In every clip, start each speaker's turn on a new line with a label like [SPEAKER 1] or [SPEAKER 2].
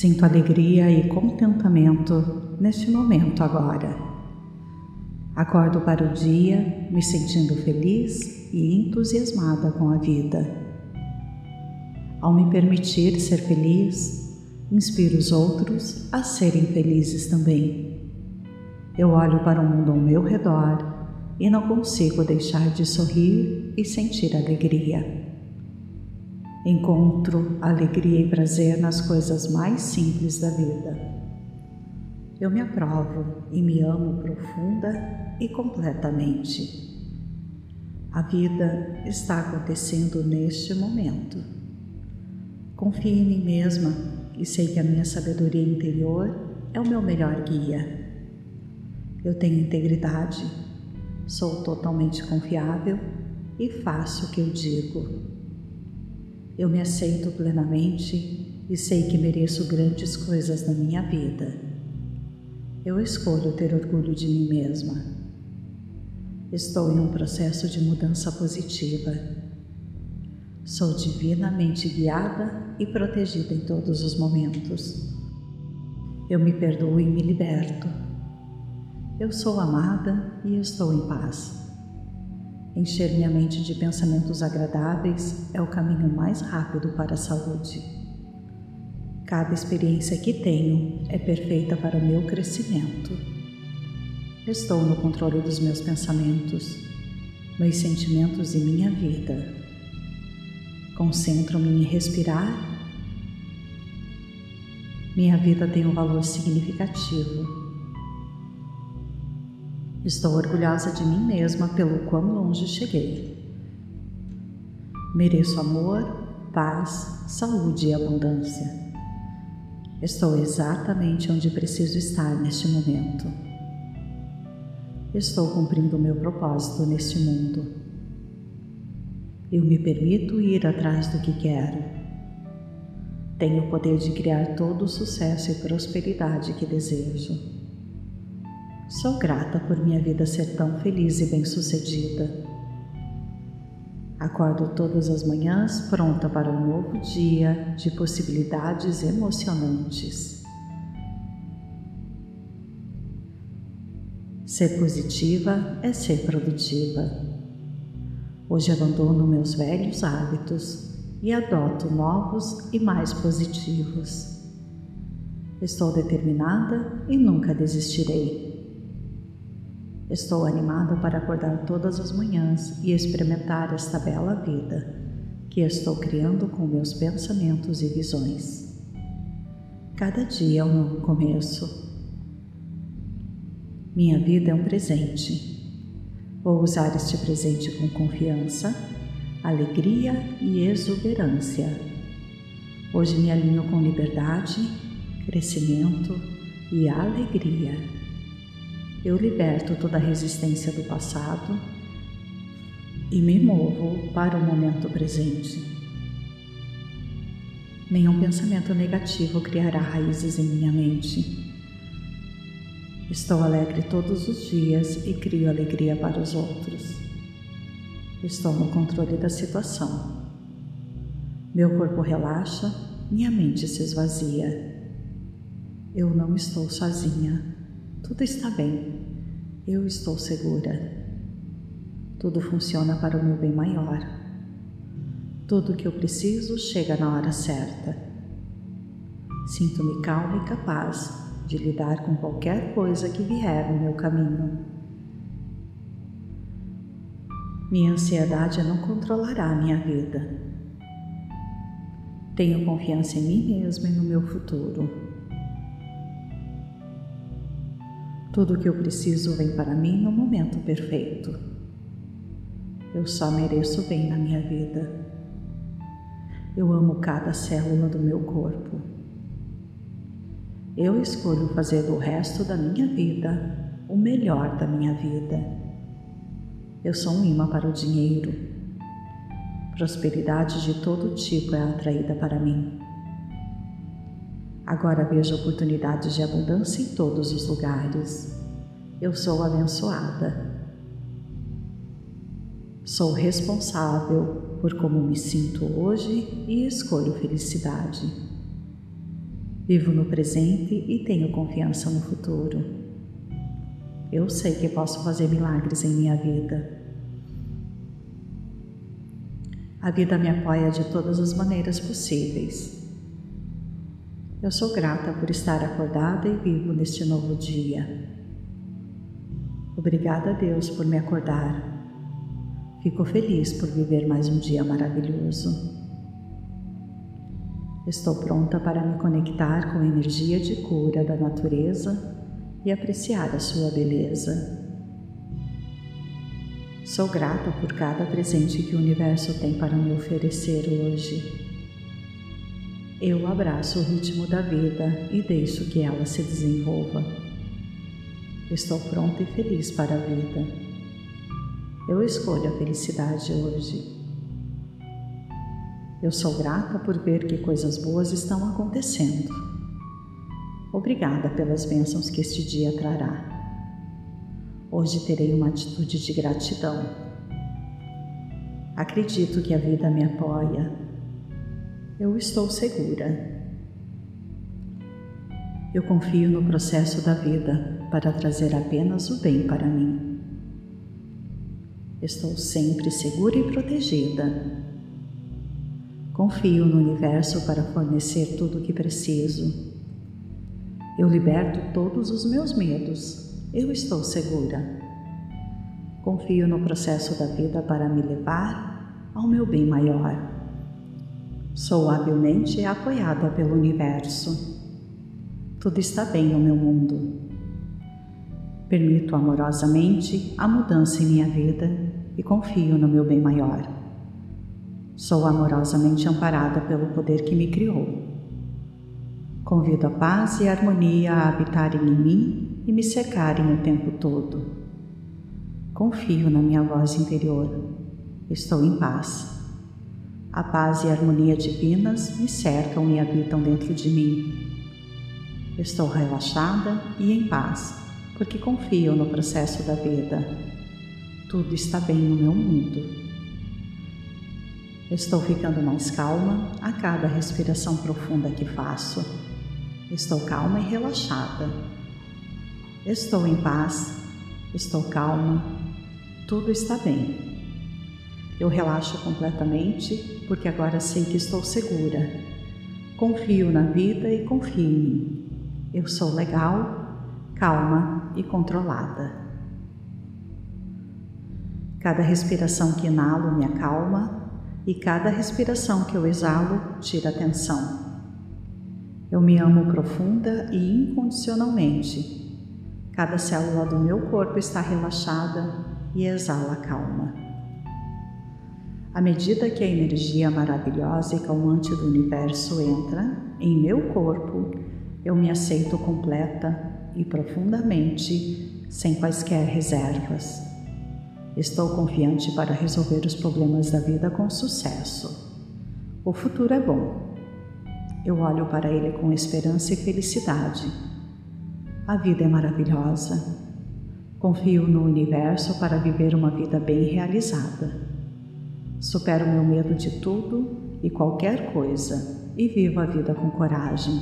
[SPEAKER 1] Sinto alegria e contentamento neste momento agora. Acordo para o dia me sentindo feliz e entusiasmada com a vida. Ao me permitir ser feliz, inspiro os outros a serem felizes também. Eu olho para o mundo ao meu redor e não consigo deixar de sorrir e sentir alegria. Encontro alegria e prazer nas coisas mais simples da vida. Eu me aprovo e me amo profunda e completamente. A vida está acontecendo neste momento. Confio em mim mesma e sei que a minha sabedoria interior é o meu melhor guia. Eu tenho integridade Sou totalmente confiável e faço o que eu digo. Eu me aceito plenamente e sei que mereço grandes coisas na minha vida. Eu escolho ter orgulho de mim mesma. Estou em um processo de mudança positiva. Sou divinamente guiada e protegida em todos os momentos. Eu me perdoo e me liberto. Eu sou amada e estou em paz. Encher minha mente de pensamentos agradáveis é o caminho mais rápido para a saúde. Cada experiência que tenho é perfeita para o meu crescimento. Estou no controle dos meus pensamentos, meus sentimentos e minha vida. Concentro-me em respirar. Minha vida tem um valor significativo Estou orgulhosa de mim mesma pelo quão longe cheguei. Mereço amor, paz, saúde e abundância. Estou exatamente onde preciso estar neste momento. Estou cumprindo o meu propósito neste mundo. Eu me permito ir atrás do que quero. Tenho o poder de criar todo o sucesso e prosperidade que desejo. Sou grata por minha vida ser tão feliz e bem-sucedida. Acordo todas as manhãs pronta para um novo dia de possibilidades emocionantes. Ser positiva é ser produtiva. Hoje abandono meus velhos hábitos e adoto novos e mais positivos. Estou determinada e nunca desistirei. Estou animada para acordar todas as manhãs e experimentar esta bela vida que estou criando com meus pensamentos e visões. Cada dia é um novo começo. Minha vida é um presente. Vou usar este presente com confiança, alegria e exuberância. Hoje me alinho com liberdade, crescimento e alegria. Eu liberto toda a resistência do passado e me movo para o momento presente. Nenhum pensamento negativo criará raízes em minha mente. Estou alegre todos os dias e crio alegria para os outros. Estou no controle da situação. Meu corpo relaxa, minha mente se esvazia. Eu não estou sozinha. Tudo está bem. Eu estou segura. Tudo funciona para o meu bem maior. Tudo o que eu preciso chega na hora certa. Sinto-me calma e capaz de lidar com qualquer coisa que vier no meu caminho. Minha ansiedade não controlará minha vida. Tenho confiança em mim mesma e no meu futuro. Tudo o que eu preciso vem para mim no momento perfeito. Eu só mereço bem na minha vida. Eu amo cada célula do meu corpo. Eu escolho fazer do resto da minha vida o melhor da minha vida. Eu sou um imã para o dinheiro. Prosperidade de todo tipo é atraída para mim. Agora vejo oportunidades de abundância em todos os lugares. Eu sou abençoada. Sou responsável por como me sinto hoje e escolho felicidade. Vivo no presente e tenho confiança no futuro. Eu sei que posso fazer milagres em minha vida. A vida me apoia de todas as maneiras possíveis. Eu sou grata por estar acordada e vivo neste novo dia. Obrigada a Deus por me acordar. Fico feliz por viver mais um dia maravilhoso. Estou pronta para me conectar com a energia de cura da natureza e apreciar a sua beleza. Sou grata por cada presente que o universo tem para me oferecer hoje. Eu abraço o ritmo da vida e deixo que ela se desenvolva. Estou pronta e feliz para a vida. Eu escolho a felicidade hoje. Eu sou grata por ver que coisas boas estão acontecendo. Obrigada pelas bênçãos que este dia trará. Hoje terei uma atitude de gratidão. Acredito que a vida me apoia eu estou segura. Eu confio no processo da vida para trazer apenas o bem para mim. Estou sempre segura e protegida. Confio no universo para fornecer tudo o que preciso. Eu liberto todos os meus medos. Eu estou segura. Confio no processo da vida para me levar ao meu bem maior. Sou habilmente apoiada pelo universo. Tudo está bem no meu mundo. Permito amorosamente a mudança em minha vida e confio no meu bem maior. Sou amorosamente amparada pelo poder que me criou. Convido a paz e a harmonia a habitarem em mim e me cercarem o tempo todo. Confio na minha voz interior. Estou em paz. A paz e a harmonia divinas me cercam e habitam dentro de mim. Estou relaxada e em paz, porque confio no processo da vida. Tudo está bem no meu mundo. Estou ficando mais calma a cada respiração profunda que faço. Estou calma e relaxada. Estou em paz, estou calma, tudo está bem. Eu relaxo completamente porque agora sei que estou segura. Confio na vida e confio em mim. Eu sou legal, calma e controlada. Cada respiração que inalo me acalma e cada respiração que eu exalo tira tensão. Eu me amo profunda e incondicionalmente. Cada célula do meu corpo está relaxada e exala calma. À medida que a energia maravilhosa e calmante do universo entra em meu corpo, eu me aceito completa e profundamente, sem quaisquer reservas. Estou confiante para resolver os problemas da vida com sucesso. O futuro é bom. Eu olho para ele com esperança e felicidade. A vida é maravilhosa. Confio no universo para viver uma vida bem realizada. Supero meu medo de tudo e qualquer coisa e vivo a vida com coragem.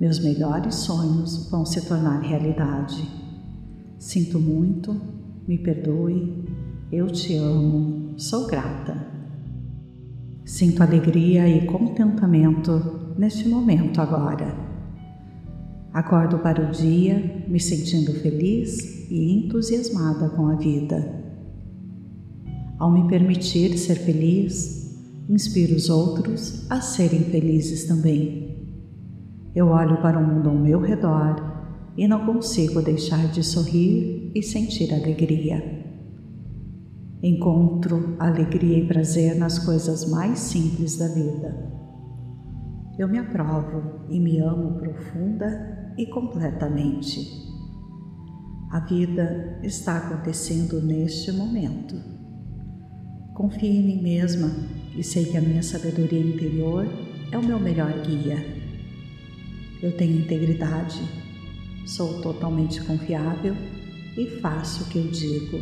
[SPEAKER 1] Meus melhores sonhos vão se tornar realidade. Sinto muito, me perdoe, eu te amo, sou grata. Sinto alegria e contentamento neste momento agora. Acordo para o dia me sentindo feliz e entusiasmada com a vida. Ao me permitir ser feliz, inspiro os outros a serem felizes também. Eu olho para o mundo ao meu redor e não consigo deixar de sorrir e sentir alegria. Encontro alegria e prazer nas coisas mais simples da vida. Eu me aprovo e me amo profunda e completamente. A vida está acontecendo neste momento. Confio em mim mesma e sei que a minha sabedoria interior é o meu melhor guia. Eu tenho integridade, sou totalmente confiável e faço o que eu digo.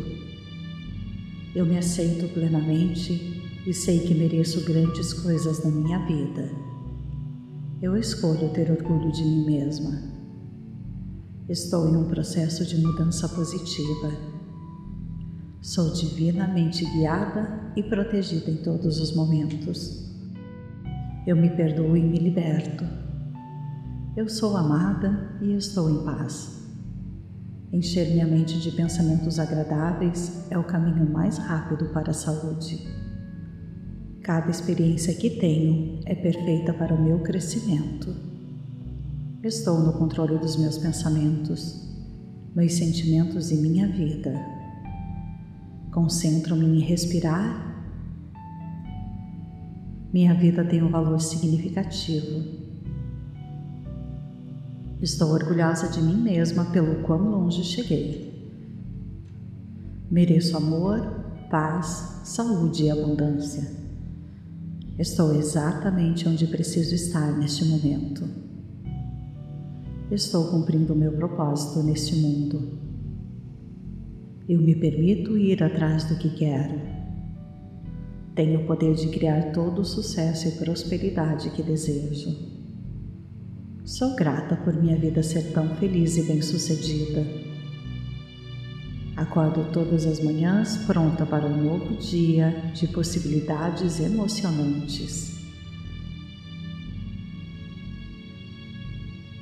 [SPEAKER 1] Eu me aceito plenamente e sei que mereço grandes coisas na minha vida. Eu escolho ter orgulho de mim mesma. Estou em um processo de mudança positiva. Sou divinamente guiada e protegida em todos os momentos. Eu me perdoo e me liberto. Eu sou amada e estou em paz. Encher minha mente de pensamentos agradáveis é o caminho mais rápido para a saúde. Cada experiência que tenho é perfeita para o meu crescimento. Estou no controle dos meus pensamentos, meus sentimentos e minha vida. Concentro-me em respirar. Minha vida tem um valor significativo. Estou orgulhosa de mim mesma pelo quão longe cheguei. Mereço amor, paz, saúde e abundância. Estou exatamente onde preciso estar neste momento. Estou cumprindo o meu propósito neste mundo. Eu me permito ir atrás do que quero. Tenho o poder de criar todo o sucesso e prosperidade que desejo. Sou grata por minha vida ser tão feliz e bem-sucedida. Acordo todas as manhãs pronta para um novo dia de possibilidades emocionantes.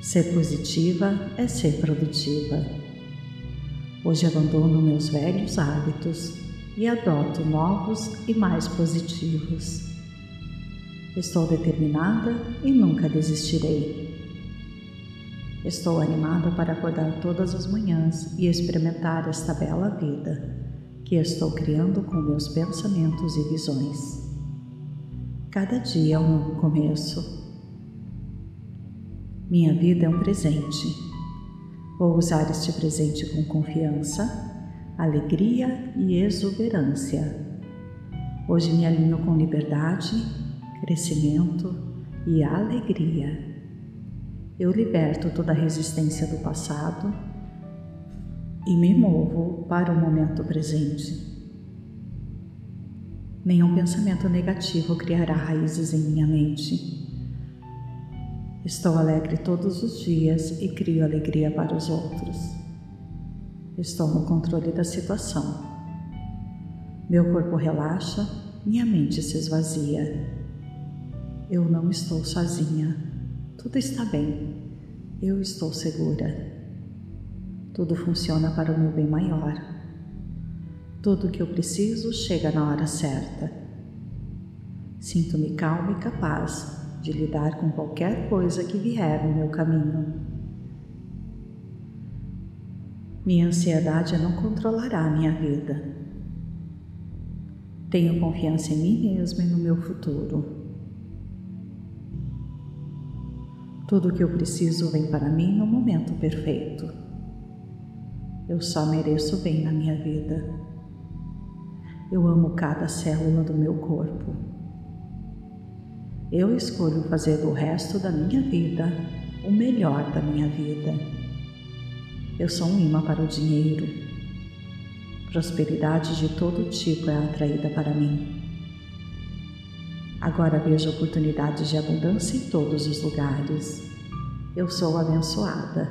[SPEAKER 1] Ser positiva é ser produtiva. Hoje abandono meus velhos hábitos e adoto novos e mais positivos. Estou determinada e nunca desistirei. Estou animada para acordar todas as manhãs e experimentar esta bela vida que estou criando com meus pensamentos e visões. Cada dia é um novo começo. Minha vida é um presente. Vou usar este presente com confiança, alegria e exuberância. Hoje me alinho com liberdade, crescimento e alegria. Eu liberto toda a resistência do passado e me movo para o momento presente. Nenhum pensamento negativo criará raízes em minha mente. Estou alegre todos os dias e crio alegria para os outros. Estou no controle da situação. Meu corpo relaxa, minha mente se esvazia. Eu não estou sozinha. Tudo está bem. Eu estou segura. Tudo funciona para o meu bem maior. Tudo o que eu preciso chega na hora certa. Sinto-me calma e capaz de lidar com qualquer coisa que vier no meu caminho. Minha ansiedade não controlará minha vida. Tenho confiança em mim mesma e no meu futuro. Tudo o que eu preciso vem para mim no momento perfeito. Eu só mereço bem na minha vida. Eu amo cada célula do meu corpo. Eu escolho fazer do resto da minha vida o melhor da minha vida. Eu sou um imã para o dinheiro. Prosperidade de todo tipo é atraída para mim. Agora vejo oportunidades de abundância em todos os lugares. Eu sou abençoada.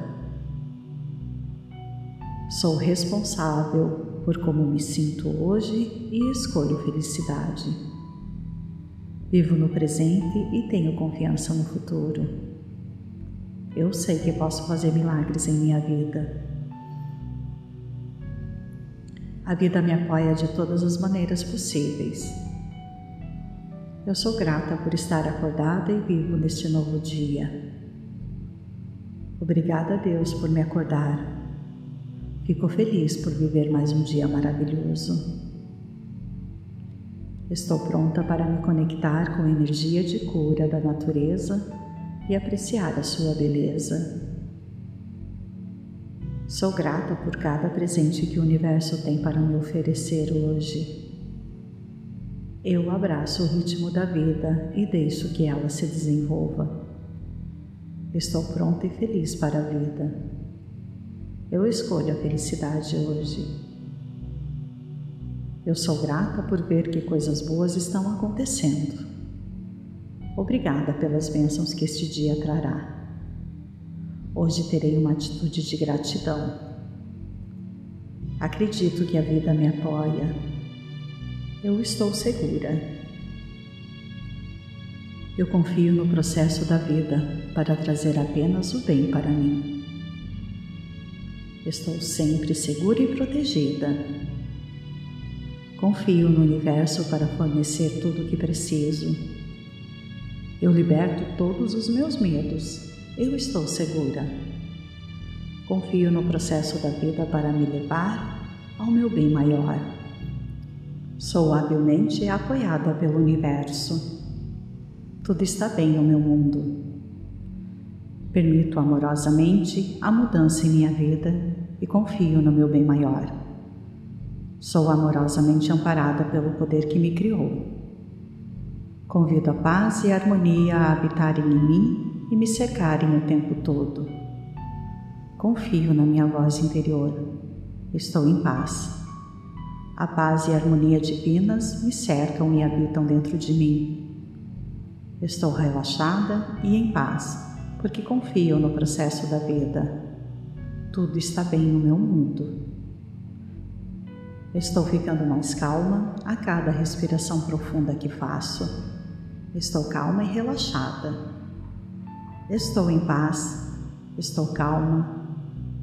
[SPEAKER 1] Sou responsável por como me sinto hoje e escolho felicidade. Vivo no presente e tenho confiança no futuro. Eu sei que posso fazer milagres em minha vida. A vida me apoia de todas as maneiras possíveis eu sou grata por estar acordada e vivo neste novo dia. Obrigada a Deus por me acordar. Fico feliz por viver mais um dia maravilhoso. Estou pronta para me conectar com a energia de cura da natureza e apreciar a sua beleza. Sou grata por cada presente que o universo tem para me oferecer hoje. Eu abraço o ritmo da vida e deixo que ela se desenvolva. Estou pronta e feliz para a vida. Eu escolho a felicidade hoje. Eu sou grata por ver que coisas boas estão acontecendo. Obrigada pelas bênçãos que este dia trará. Hoje terei uma atitude de gratidão. Acredito que a vida me apoia. Eu estou segura. Eu confio no processo da vida para trazer apenas o bem para mim. Estou sempre segura e protegida. Confio no universo para fornecer tudo o que preciso. Eu liberto todos os meus medos. Eu estou segura. Confio no processo da vida para me levar ao meu bem maior. Sou habilmente apoiada pelo universo. Tudo está bem no meu mundo. Permito amorosamente a mudança em minha vida e confio no meu bem maior. Sou amorosamente amparada pelo poder que me criou. Convido a paz e a harmonia a habitarem em mim e me cercarem o tempo todo. Confio na minha voz interior. Estou em paz. A paz e a harmonia divinas me cercam e habitam dentro de mim. Estou relaxada e em paz porque confio no processo da vida. Tudo está bem no meu mundo. Estou ficando mais calma a cada respiração profunda que faço. Estou calma e relaxada. Estou em paz. Estou calma.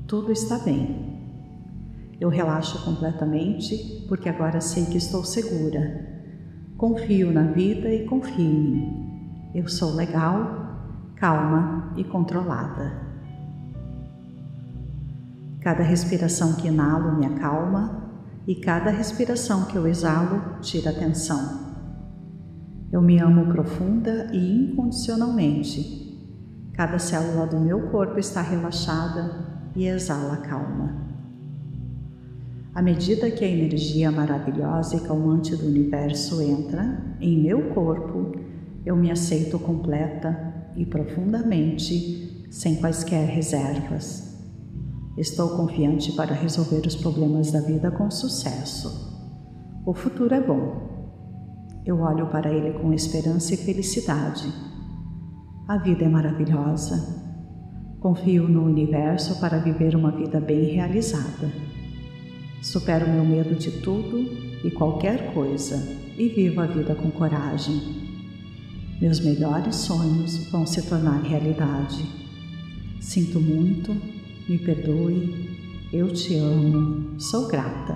[SPEAKER 1] Tudo está bem. Eu relaxo completamente porque agora sei que estou segura. Confio na vida e confio em mim. Eu sou legal calma e controlada. Cada respiração que inalo me acalma e cada respiração que eu exalo tira tensão. Eu me amo profunda e incondicionalmente. Cada célula do meu corpo está relaxada e exala calma. À medida que a energia maravilhosa e calmante do universo entra em meu corpo, eu me aceito completa e profundamente, sem quaisquer reservas. Estou confiante para resolver os problemas da vida com sucesso. O futuro é bom. Eu olho para ele com esperança e felicidade. A vida é maravilhosa. Confio no universo para viver uma vida bem realizada. Supero meu medo de tudo e qualquer coisa e vivo a vida com coragem. Meus melhores sonhos vão se tornar realidade. Sinto muito, me perdoe, eu te amo, sou grata.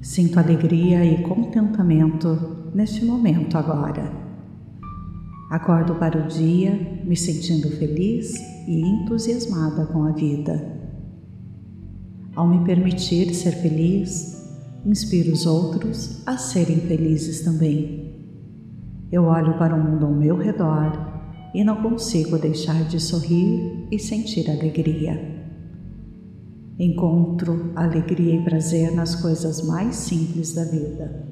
[SPEAKER 1] Sinto alegria e contentamento neste momento agora. Acordo para o dia me sentindo feliz e entusiasmada com a vida. Ao me permitir ser feliz, inspiro os outros a serem felizes também. Eu olho para o mundo ao meu redor e não consigo deixar de sorrir e sentir alegria. Encontro alegria e prazer nas coisas mais simples da vida.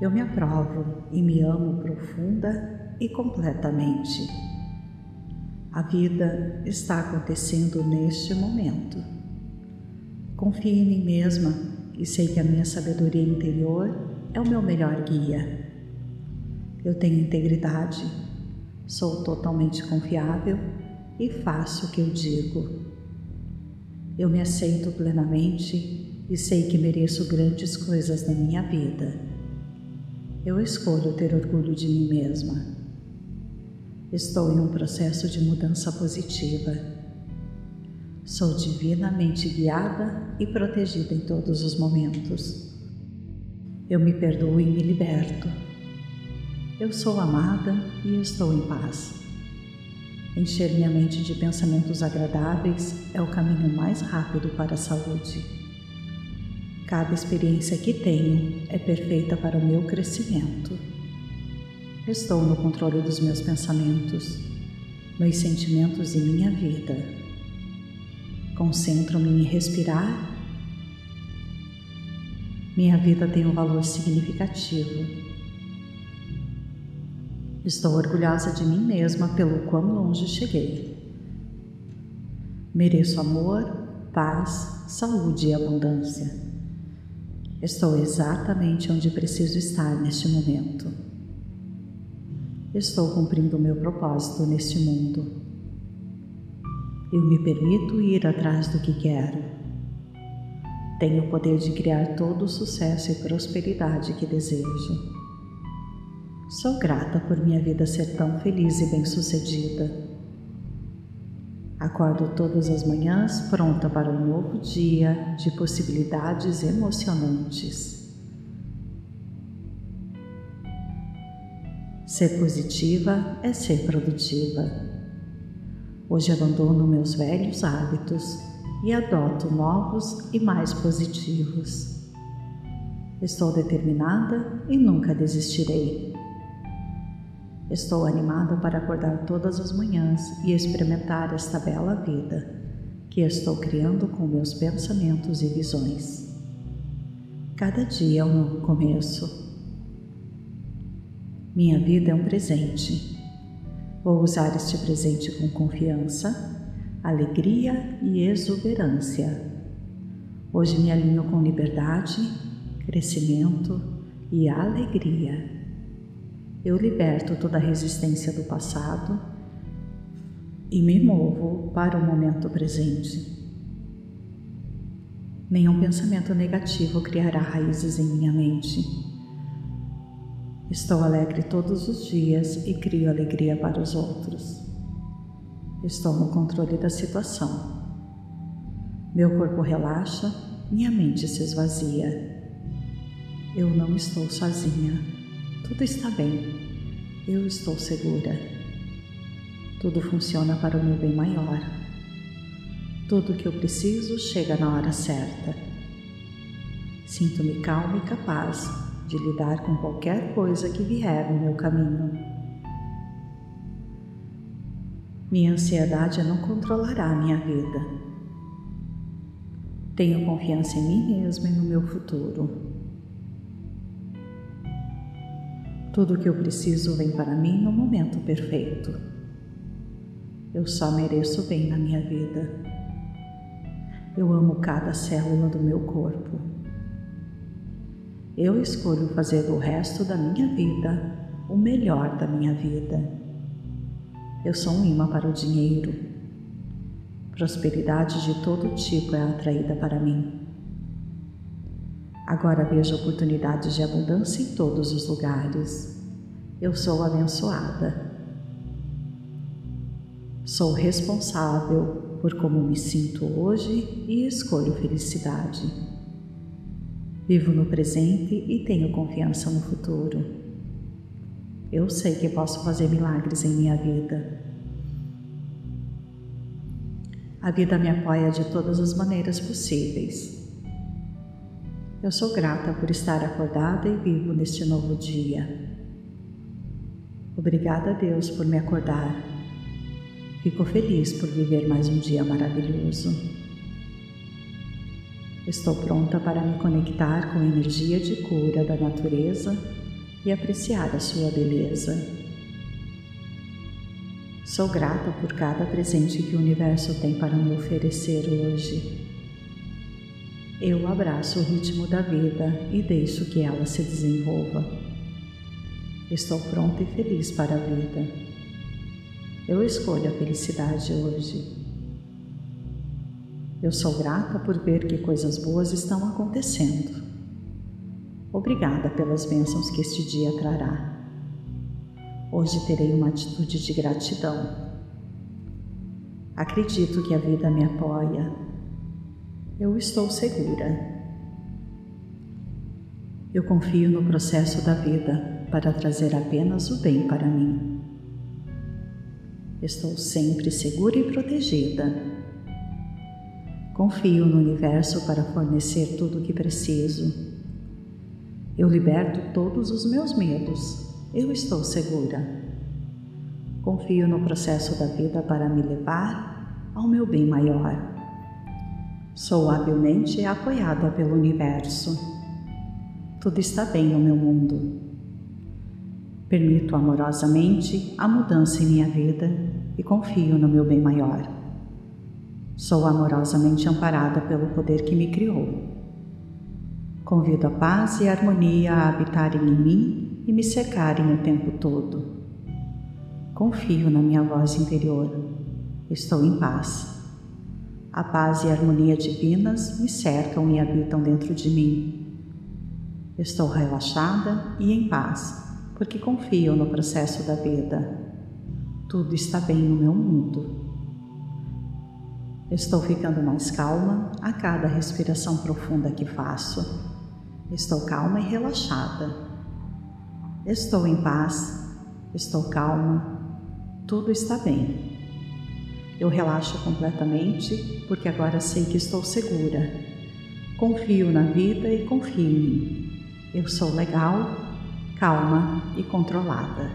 [SPEAKER 1] Eu me aprovo e me amo profunda e completamente. A vida está acontecendo neste momento. Confio em mim mesma e sei que a minha sabedoria interior é o meu melhor guia. Eu tenho integridade, sou totalmente confiável e faço o que eu digo. Eu me aceito plenamente e sei que mereço grandes coisas na minha vida. Eu escolho ter orgulho de mim mesma. Estou em um processo de mudança positiva. Sou divinamente guiada e protegida em todos os momentos. Eu me perdoo e me liberto. Eu sou amada e estou em paz. Encher minha mente de pensamentos agradáveis é o caminho mais rápido para a saúde. Cada experiência que tenho é perfeita para o meu crescimento. Estou no controle dos meus pensamentos, meus sentimentos e minha vida. Concentro-me em respirar. Minha vida tem um valor significativo Estou orgulhosa de mim mesma pelo quão longe cheguei. Mereço amor, paz, saúde e abundância. Estou exatamente onde preciso estar neste momento. estou cumprindo o meu propósito neste mundo. Eu me permito ir atrás do que quero. Tenho o poder de criar todo o sucesso e prosperidade que desejo. Sou grata por minha vida ser tão feliz e bem-sucedida. Acordo todas as manhãs pronta para um novo dia de possibilidades emocionantes. Ser positiva é ser produtiva. Hoje abandono meus velhos hábitos e adoto novos e mais positivos. Estou determinada e nunca desistirei. Estou animada para acordar todas as manhãs e experimentar esta bela vida que estou criando com meus pensamentos e visões. Cada dia é um novo começo. Minha vida é um presente. Vou usar este presente com confiança, alegria e exuberância. Hoje me alinho com liberdade, crescimento e alegria. Eu liberto toda a resistência do passado e me movo para o momento presente. Nenhum pensamento negativo criará raízes em minha mente. Estou alegre todos os dias e crio alegria para os outros. Estou no controle da situação. Meu corpo relaxa, minha mente se esvazia. Eu não estou sozinha. Tudo está bem. Eu estou segura. Tudo funciona para o meu bem maior. Tudo o que eu preciso chega na hora certa. Sinto-me calma e capaz de lidar com qualquer coisa que vier no meu caminho. Minha ansiedade não controlará minha vida. Tenho confiança em mim mesma e no meu futuro. Tudo o que eu preciso vem para mim no momento perfeito. Eu só mereço bem na minha vida. Eu amo cada célula do meu corpo. Eu escolho fazer do resto da minha vida o melhor da minha vida. Eu sou um imã para o dinheiro. Prosperidade de todo tipo é atraída para mim. Agora vejo oportunidades de abundância em todos os lugares. Eu sou abençoada. Sou responsável por como me sinto hoje e escolho felicidade. Vivo no presente e tenho confiança no futuro. Eu sei que posso fazer milagres em minha vida. A vida me apoia de todas as maneiras possíveis. Eu sou grata por estar acordada e vivo neste novo dia. Obrigada a Deus por me acordar. Fico feliz por viver mais um dia maravilhoso. Estou pronta para me conectar com a energia de cura da natureza e apreciar a sua beleza. Sou grata por cada presente que o universo tem para me oferecer hoje. Eu abraço o ritmo da vida e deixo que ela se desenvolva. Estou pronta e feliz para a vida. Eu escolho a felicidade hoje. Eu sou grata por ver que coisas boas estão acontecendo. Obrigada pelas bênçãos que este dia trará. Hoje terei uma atitude de gratidão. Acredito que a vida me apoia eu estou segura. Eu confio no processo da vida para trazer apenas o bem para mim. Estou sempre segura e protegida. Confio no universo para fornecer tudo o que preciso. Eu liberto todos os meus medos. Eu estou segura. Confio no processo da vida para me levar ao meu bem maior. Sou habilmente apoiada pelo universo. Tudo está bem no meu mundo. Permito amorosamente a mudança em minha vida e confio no meu bem maior. Sou amorosamente amparada pelo poder que me criou. Convido a paz e a harmonia a habitarem em mim e me secarem o tempo todo. Confio na minha voz interior. Estou em paz. A paz e a harmonia divinas me cercam e habitam dentro de mim. Estou relaxada e em paz, porque confio no processo da vida. Tudo está bem no meu mundo. Estou ficando mais calma a cada respiração profunda que faço. Estou calma e relaxada. Estou em paz, estou calma, tudo está bem. Eu relaxo completamente porque agora sei que estou segura. Confio na vida e confio em mim. Eu sou legal, calma e controlada.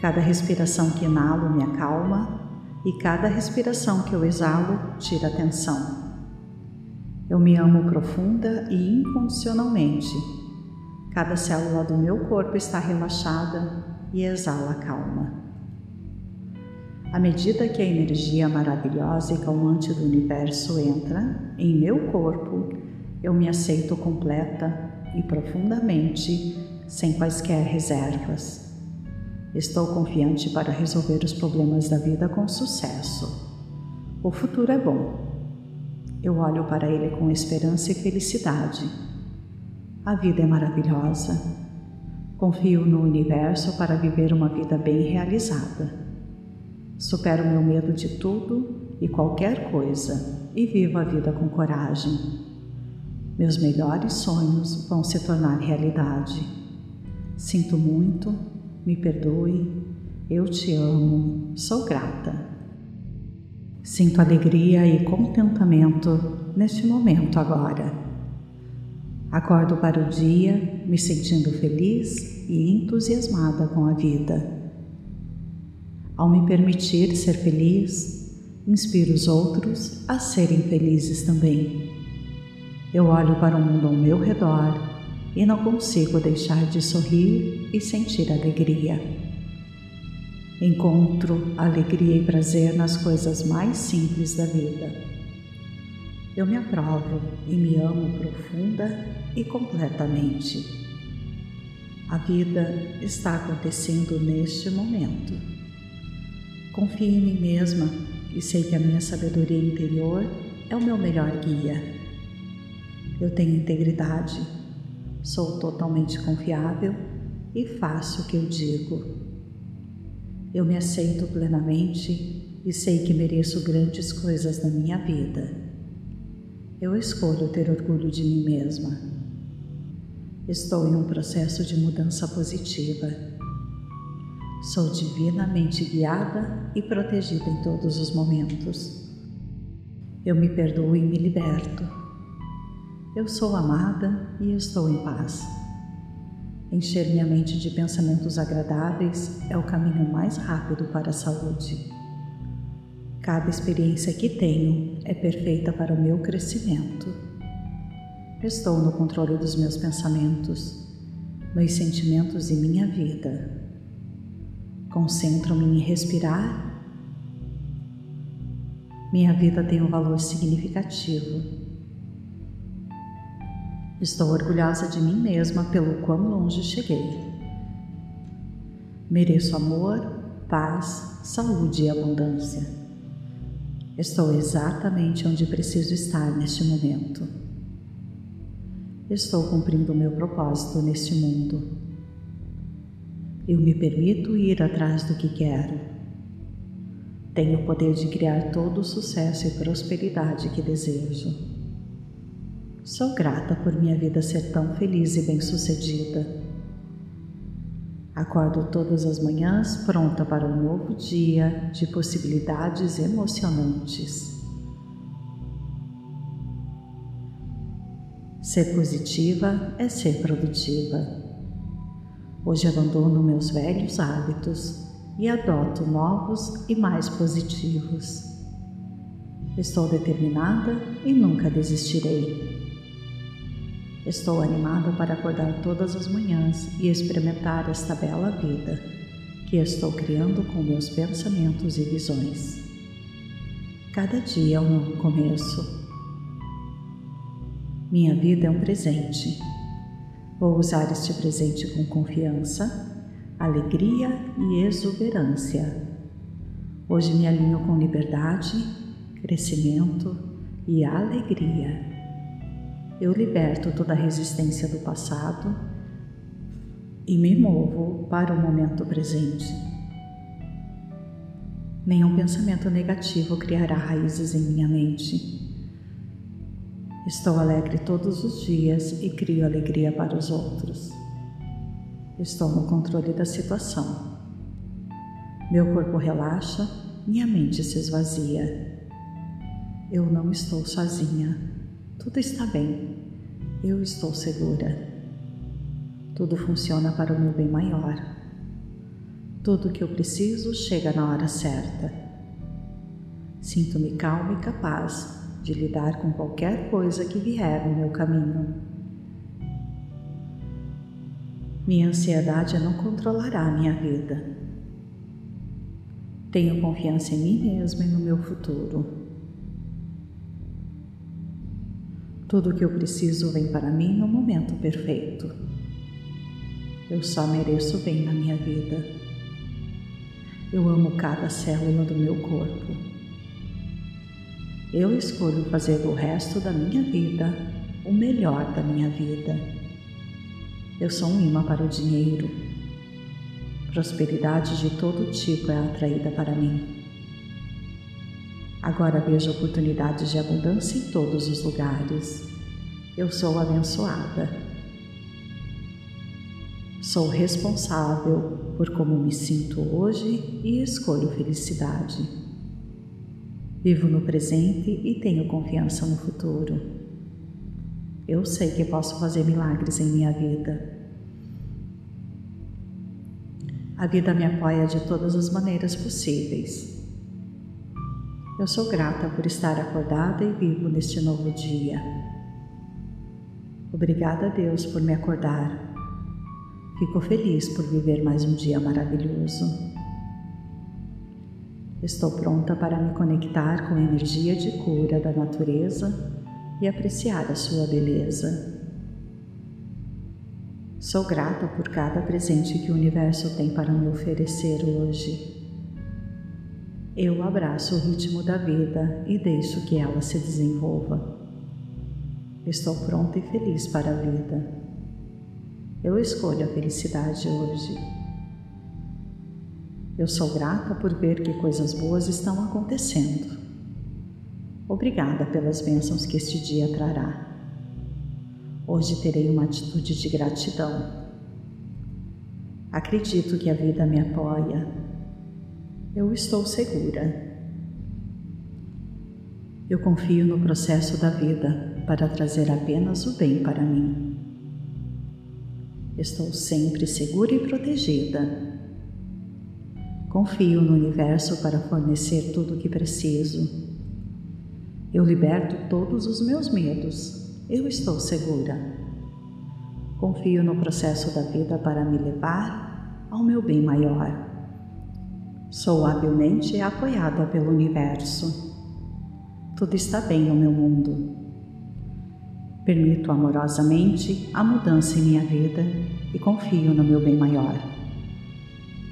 [SPEAKER 1] Cada respiração que inalo me acalma e cada respiração que eu exalo tira tensão. Eu me amo profunda e incondicionalmente. Cada célula do meu corpo está relaxada e exala calma. À medida que a energia maravilhosa e calmante do universo entra em meu corpo, eu me aceito completa e profundamente, sem quaisquer reservas. Estou confiante para resolver os problemas da vida com sucesso. O futuro é bom. Eu olho para ele com esperança e felicidade. A vida é maravilhosa. Confio no universo para viver uma vida bem realizada. Supero meu medo de tudo e qualquer coisa e vivo a vida com coragem. Meus melhores sonhos vão se tornar realidade. Sinto muito me perdoe, eu te amo, sou grata. Sinto alegria e contentamento neste momento agora. Acordo para o dia me sentindo feliz e entusiasmada com a vida. Ao me permitir ser feliz, inspiro os outros a serem felizes também. Eu olho para o mundo ao meu redor e não consigo deixar de sorrir e sentir alegria. Encontro alegria e prazer nas coisas mais simples da vida. Eu me aprovo e me amo profunda e completamente. A vida está acontecendo neste momento. Confio em mim mesma e sei que a minha sabedoria interior é o meu melhor guia. Eu tenho integridade Sou totalmente confiável e faço o que eu digo. Eu me aceito plenamente e sei que mereço grandes coisas na minha vida. Eu escolho ter orgulho de mim mesma. Estou em um processo de mudança positiva. Sou divinamente guiada e protegida em todos os momentos. Eu me perdoo e me liberto. Eu sou amada e estou em paz. Encher minha mente de pensamentos agradáveis é o caminho mais rápido para a saúde. Cada experiência que tenho é perfeita para o meu crescimento. Estou no controle dos meus pensamentos, meus sentimentos e minha vida. Concentro-me em respirar. Minha vida tem um valor significativo Estou orgulhosa de mim mesma pelo quão longe cheguei. Mereço amor, paz, saúde e abundância. Estou exatamente onde preciso estar neste momento. Estou cumprindo o meu propósito neste mundo. Eu me permito ir atrás do que quero. Tenho o poder de criar todo o sucesso e prosperidade que desejo. Sou grata por minha vida ser tão feliz e bem-sucedida. Acordo todas as manhãs pronta para um novo dia de possibilidades emocionantes. Ser positiva é ser produtiva. Hoje abandono meus velhos hábitos e adoto novos e mais positivos. Estou determinada e nunca desistirei. Estou animada para acordar todas as manhãs e experimentar esta bela vida que estou criando com meus pensamentos e visões. Cada dia é um novo começo. Minha vida é um presente. Vou usar este presente com confiança, alegria e exuberância. Hoje me alinho com liberdade, crescimento e alegria. Eu liberto toda a resistência do passado e me movo para o momento presente. Nenhum pensamento negativo criará raízes em minha mente. Estou alegre todos os dias e crio alegria para os outros. Estou no controle da situação. Meu corpo relaxa, minha mente se esvazia. Eu não estou sozinha. Tudo está bem. Eu estou segura. Tudo funciona para o meu bem maior. Tudo o que eu preciso chega na hora certa. Sinto-me calma e capaz de lidar com qualquer coisa que vier no meu caminho. Minha ansiedade não controlará minha vida. Tenho confiança em mim mesma e no meu futuro. Tudo o que eu preciso vem para mim no momento perfeito. Eu só mereço bem na minha vida. Eu amo cada célula do meu corpo. Eu escolho fazer do resto da minha vida o melhor da minha vida. Eu sou um imã para o dinheiro. Prosperidade de todo tipo é atraída para mim. Agora vejo oportunidades de abundância em todos os lugares. Eu sou abençoada. Sou responsável por como me sinto hoje e escolho felicidade. Vivo no presente e tenho confiança no futuro. Eu sei que posso fazer milagres em minha vida. A vida me apoia de todas as maneiras possíveis. Eu sou grata por estar acordada e vivo neste novo dia. Obrigada a Deus por me acordar. Fico feliz por viver mais um dia maravilhoso. Estou pronta para me conectar com a energia de cura da natureza e apreciar a sua beleza. Sou grata por cada presente que o universo tem para me oferecer hoje. Eu abraço o ritmo da vida e deixo que ela se desenvolva. Estou pronta e feliz para a vida. Eu escolho a felicidade hoje. Eu sou grata por ver que coisas boas estão acontecendo. Obrigada pelas bênçãos que este dia trará. Hoje terei uma atitude de gratidão. Acredito que a vida me apoia. Eu estou segura. Eu confio no processo da vida para trazer apenas o bem para mim. Estou sempre segura e protegida. Confio no universo para fornecer tudo o que preciso eu liberto todos os meus medos. Eu estou segura. Confio no processo da vida para me levar ao meu bem maior. Sou habilmente apoiada pelo universo. Tudo está bem no meu mundo. Permito amorosamente a mudança em minha vida e confio no meu bem maior.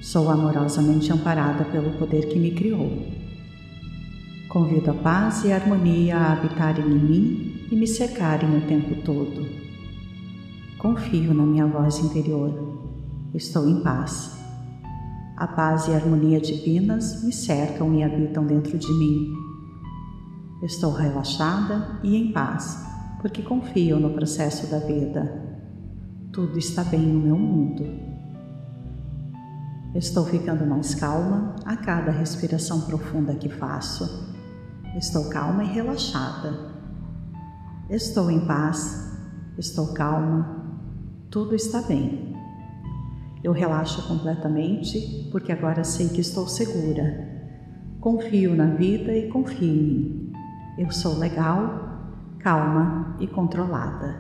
[SPEAKER 1] Sou amorosamente amparada pelo poder que me criou Convido a paz e a harmonia a habitarem em mim e me cercarem o tempo todo. Confio na minha voz interior. Estou em paz. A paz e a harmonia divinas me cercam e habitam dentro de mim. Estou relaxada e em paz, porque confio no processo da vida. Tudo está bem no meu mundo. Estou ficando mais calma a cada respiração profunda que faço. Estou calma e relaxada. Estou em paz. Estou calma. Tudo está bem. Eu relaxo completamente porque agora sei que estou segura. Confio na vida e confio em mim. Eu sou legal, calma e controlada.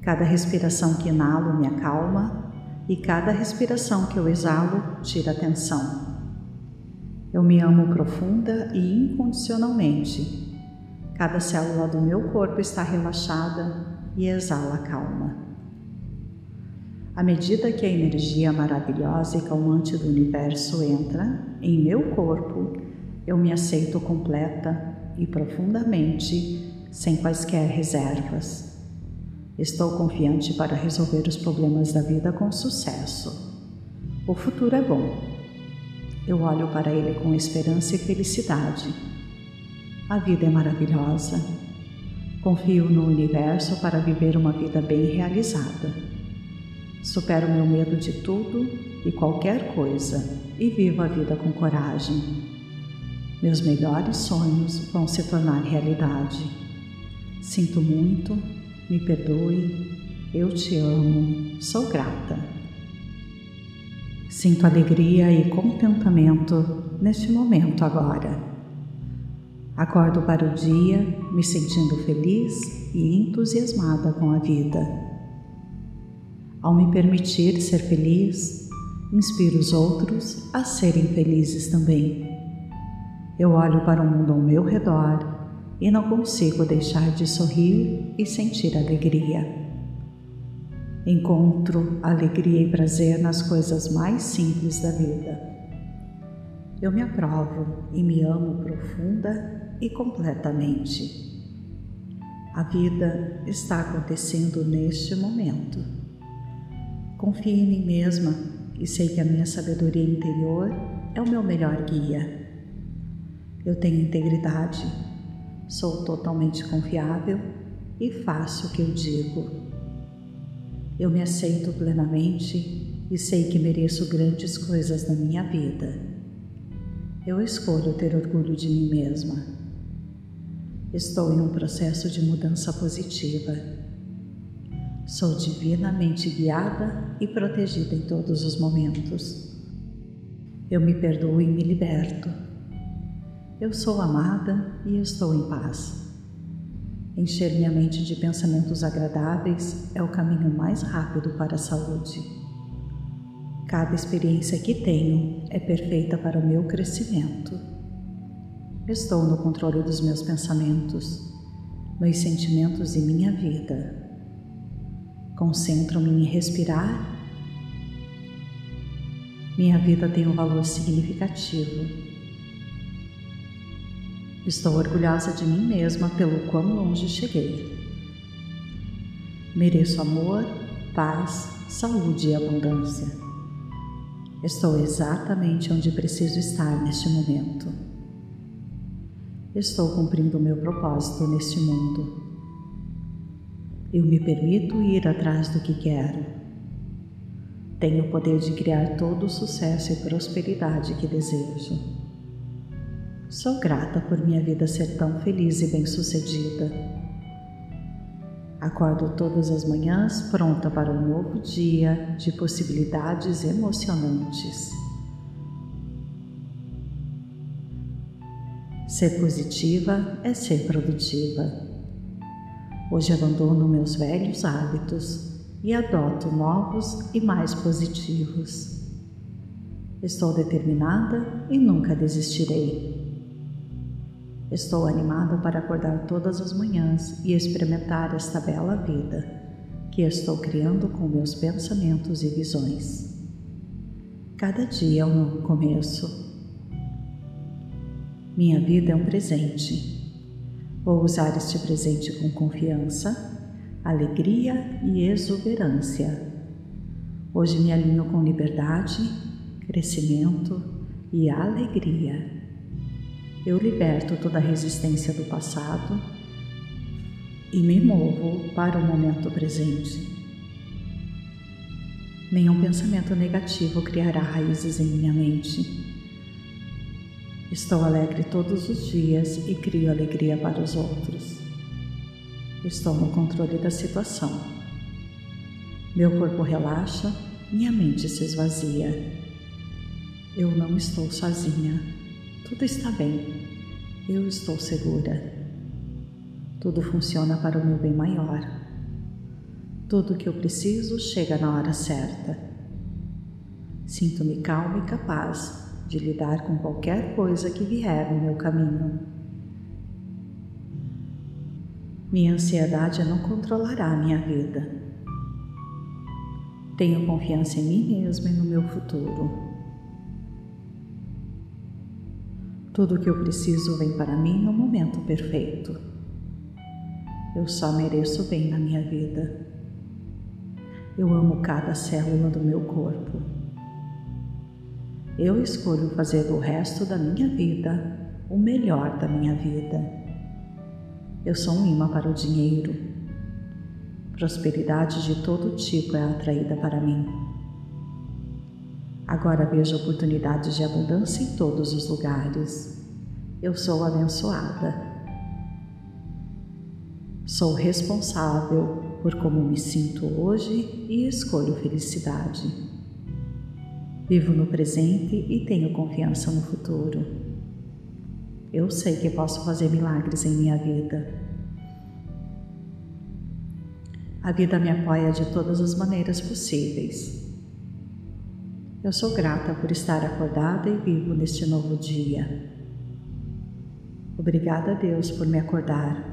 [SPEAKER 1] Cada respiração que inalo me acalma e cada respiração que eu exalo tira tensão. Eu me amo profunda e incondicionalmente. Cada célula do meu corpo está relaxada e exala calma. À medida que a energia maravilhosa e calmante do universo entra em meu corpo, eu me aceito completa e profundamente, sem quaisquer reservas. Estou confiante para resolver os problemas da vida com sucesso. O futuro é bom. Eu olho para ele com esperança e felicidade. A vida é maravilhosa. Confio no universo para viver uma vida bem realizada. Supero meu medo de tudo e qualquer coisa e vivo a vida com coragem. Meus melhores sonhos vão se tornar realidade. Sinto muito, me perdoe, eu te amo, sou grata. Sinto alegria e contentamento neste momento agora. Acordo para o dia me sentindo feliz e entusiasmada com a vida. Ao me permitir ser feliz, inspiro os outros a serem felizes também. Eu olho para o mundo ao meu redor e não consigo deixar de sorrir e sentir alegria. Encontro alegria e prazer nas coisas mais simples da vida. Eu me aprovo e me amo profunda e completamente. A vida está acontecendo neste momento. Confio em mim mesma e sei que a minha sabedoria interior é o meu melhor guia. Eu tenho integridade, sou totalmente confiável e faço o que eu digo. Eu me aceito plenamente e sei que mereço grandes coisas na minha vida. Eu escolho ter orgulho de mim mesma. Estou em um processo de mudança positiva Sou divinamente guiada e protegida em todos os momentos. Eu me perdoo e me liberto. Eu sou amada e estou em paz. Encher minha mente de pensamentos agradáveis é o caminho mais rápido para a saúde. Cada experiência que tenho é perfeita para o meu crescimento. Estou no controle dos meus pensamentos, meus sentimentos e minha vida. Concentro-me em respirar. Minha vida tem um valor significativo. Estou orgulhosa de mim mesma pelo quão longe cheguei. Mereço amor, paz, saúde e abundância. Estou exatamente onde preciso estar neste momento. Estou cumprindo o meu propósito neste mundo. Eu me permito ir atrás do que quero. Tenho o poder de criar todo o sucesso e prosperidade que desejo. Sou grata por minha vida ser tão feliz e bem-sucedida. Acordo todas as manhãs pronta para um novo dia de possibilidades emocionantes. Ser positiva é ser produtiva. Hoje abandono meus velhos hábitos e adoto novos e mais positivos. Estou determinada e nunca desistirei. Estou animada para acordar todas as manhãs e experimentar esta bela vida que estou criando com meus pensamentos e visões. Cada dia é um novo começo. Minha vida é um presente Vou usar este presente com confiança, alegria e exuberância. Hoje me alinho com liberdade, crescimento e alegria. Eu liberto toda a resistência do passado e me movo para o momento presente. Nenhum pensamento negativo criará raízes em minha mente Estou alegre todos os dias e crio alegria para os outros. Estou no controle da situação. Meu corpo relaxa, minha mente se esvazia. Eu não estou sozinha. Tudo está bem. Eu estou segura. Tudo funciona para o meu bem maior. Tudo o que eu preciso chega na hora certa. Sinto-me calma e capaz de lidar com qualquer coisa que vier no meu caminho. Minha ansiedade não controlará minha vida. Tenho confiança em mim mesmo e no meu futuro. Tudo o que eu preciso vem para mim no momento perfeito. Eu só mereço bem na minha vida. Eu amo cada célula do meu corpo. Eu escolho fazer do resto da minha vida o melhor da minha vida. Eu sou um imã para o dinheiro. Prosperidade de todo tipo é atraída para mim. Agora vejo oportunidades de abundância em todos os lugares. Eu sou abençoada. Sou responsável por como me sinto hoje e escolho felicidade. Vivo no presente e tenho confiança no futuro. Eu sei que posso fazer milagres em minha vida. A vida me apoia de todas as maneiras possíveis. Eu sou grata por estar acordada e vivo neste novo dia. Obrigada a Deus por me acordar.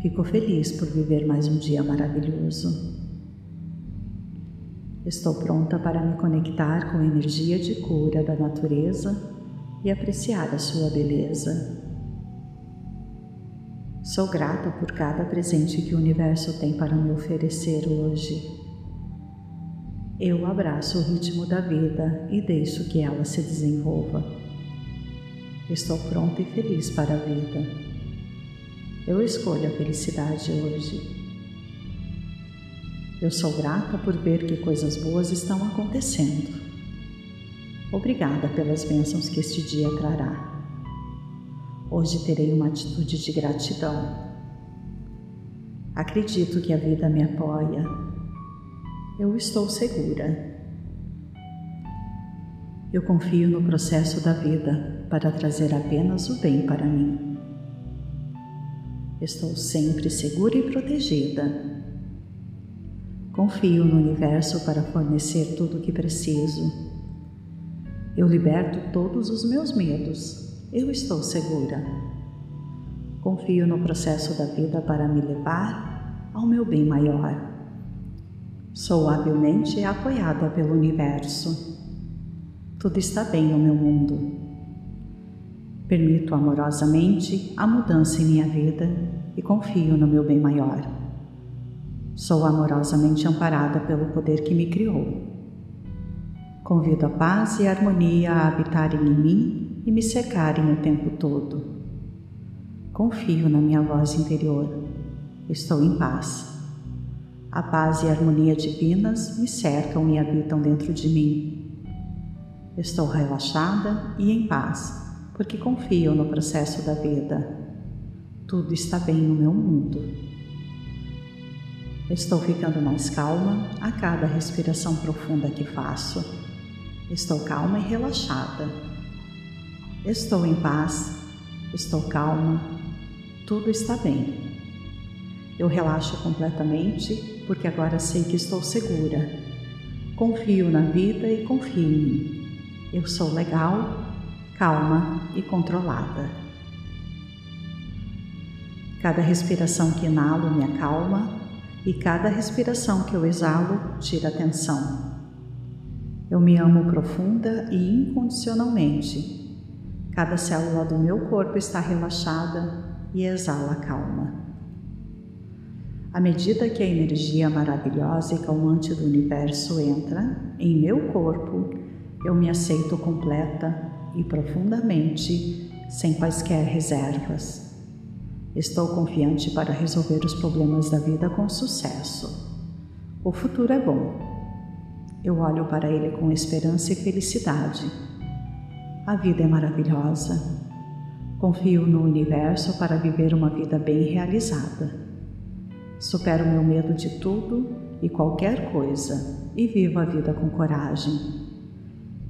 [SPEAKER 1] Fico feliz por viver mais um dia maravilhoso. Estou pronta para me conectar com a energia de cura da natureza e apreciar a sua beleza. Sou grata por cada presente que o universo tem para me oferecer hoje. Eu abraço o ritmo da vida e deixo que ela se desenvolva. Estou pronta e feliz para a vida. Eu escolho a felicidade hoje. Eu sou grata por ver que coisas boas estão acontecendo. Obrigada pelas bênçãos que este dia trará. Hoje terei uma atitude de gratidão. Acredito que a vida me apoia. Eu estou segura. Eu confio no processo da vida para trazer apenas o bem para mim. Estou sempre segura e protegida. Confio no universo para fornecer tudo o que preciso. Eu liberto todos os meus medos eu estou segura. Confio no processo da vida para me levar ao meu bem maior. Sou habilmente apoiada pelo universo. Tudo está bem no meu mundo. Permito amorosamente a mudança em minha vida e confio no meu bem maior. Sou amorosamente amparada pelo poder que me criou. Convido a paz e a harmonia a habitarem em mim e me secarem o tempo todo. Confio na minha voz interior. Estou em paz. A paz e a harmonia divinas me cercam e habitam dentro de mim. Estou relaxada e em paz, porque confio no processo da vida. Tudo está bem no meu mundo. Estou ficando mais calma a cada respiração profunda que faço. Estou calma e relaxada Estou em paz, estou calma, tudo está bem. Eu relaxo completamente porque agora sei que estou segura. Confio na vida e confio em mim. Eu sou legal, calma e controlada. Cada respiração que inalo me acalma e cada respiração que eu exalo tira tensão. Eu me amo profunda e incondicionalmente Cada célula do meu corpo está relaxada e exala calma. À medida que a energia maravilhosa e calmante do universo entra em meu corpo, eu me aceito completa e profundamente, sem quaisquer reservas. Estou confiante para resolver os problemas da vida com sucesso. O futuro é bom. Eu olho para ele com esperança e felicidade a vida é maravilhosa. Confio no universo para viver uma vida bem realizada. Supero meu medo de tudo e qualquer coisa e vivo a vida com coragem.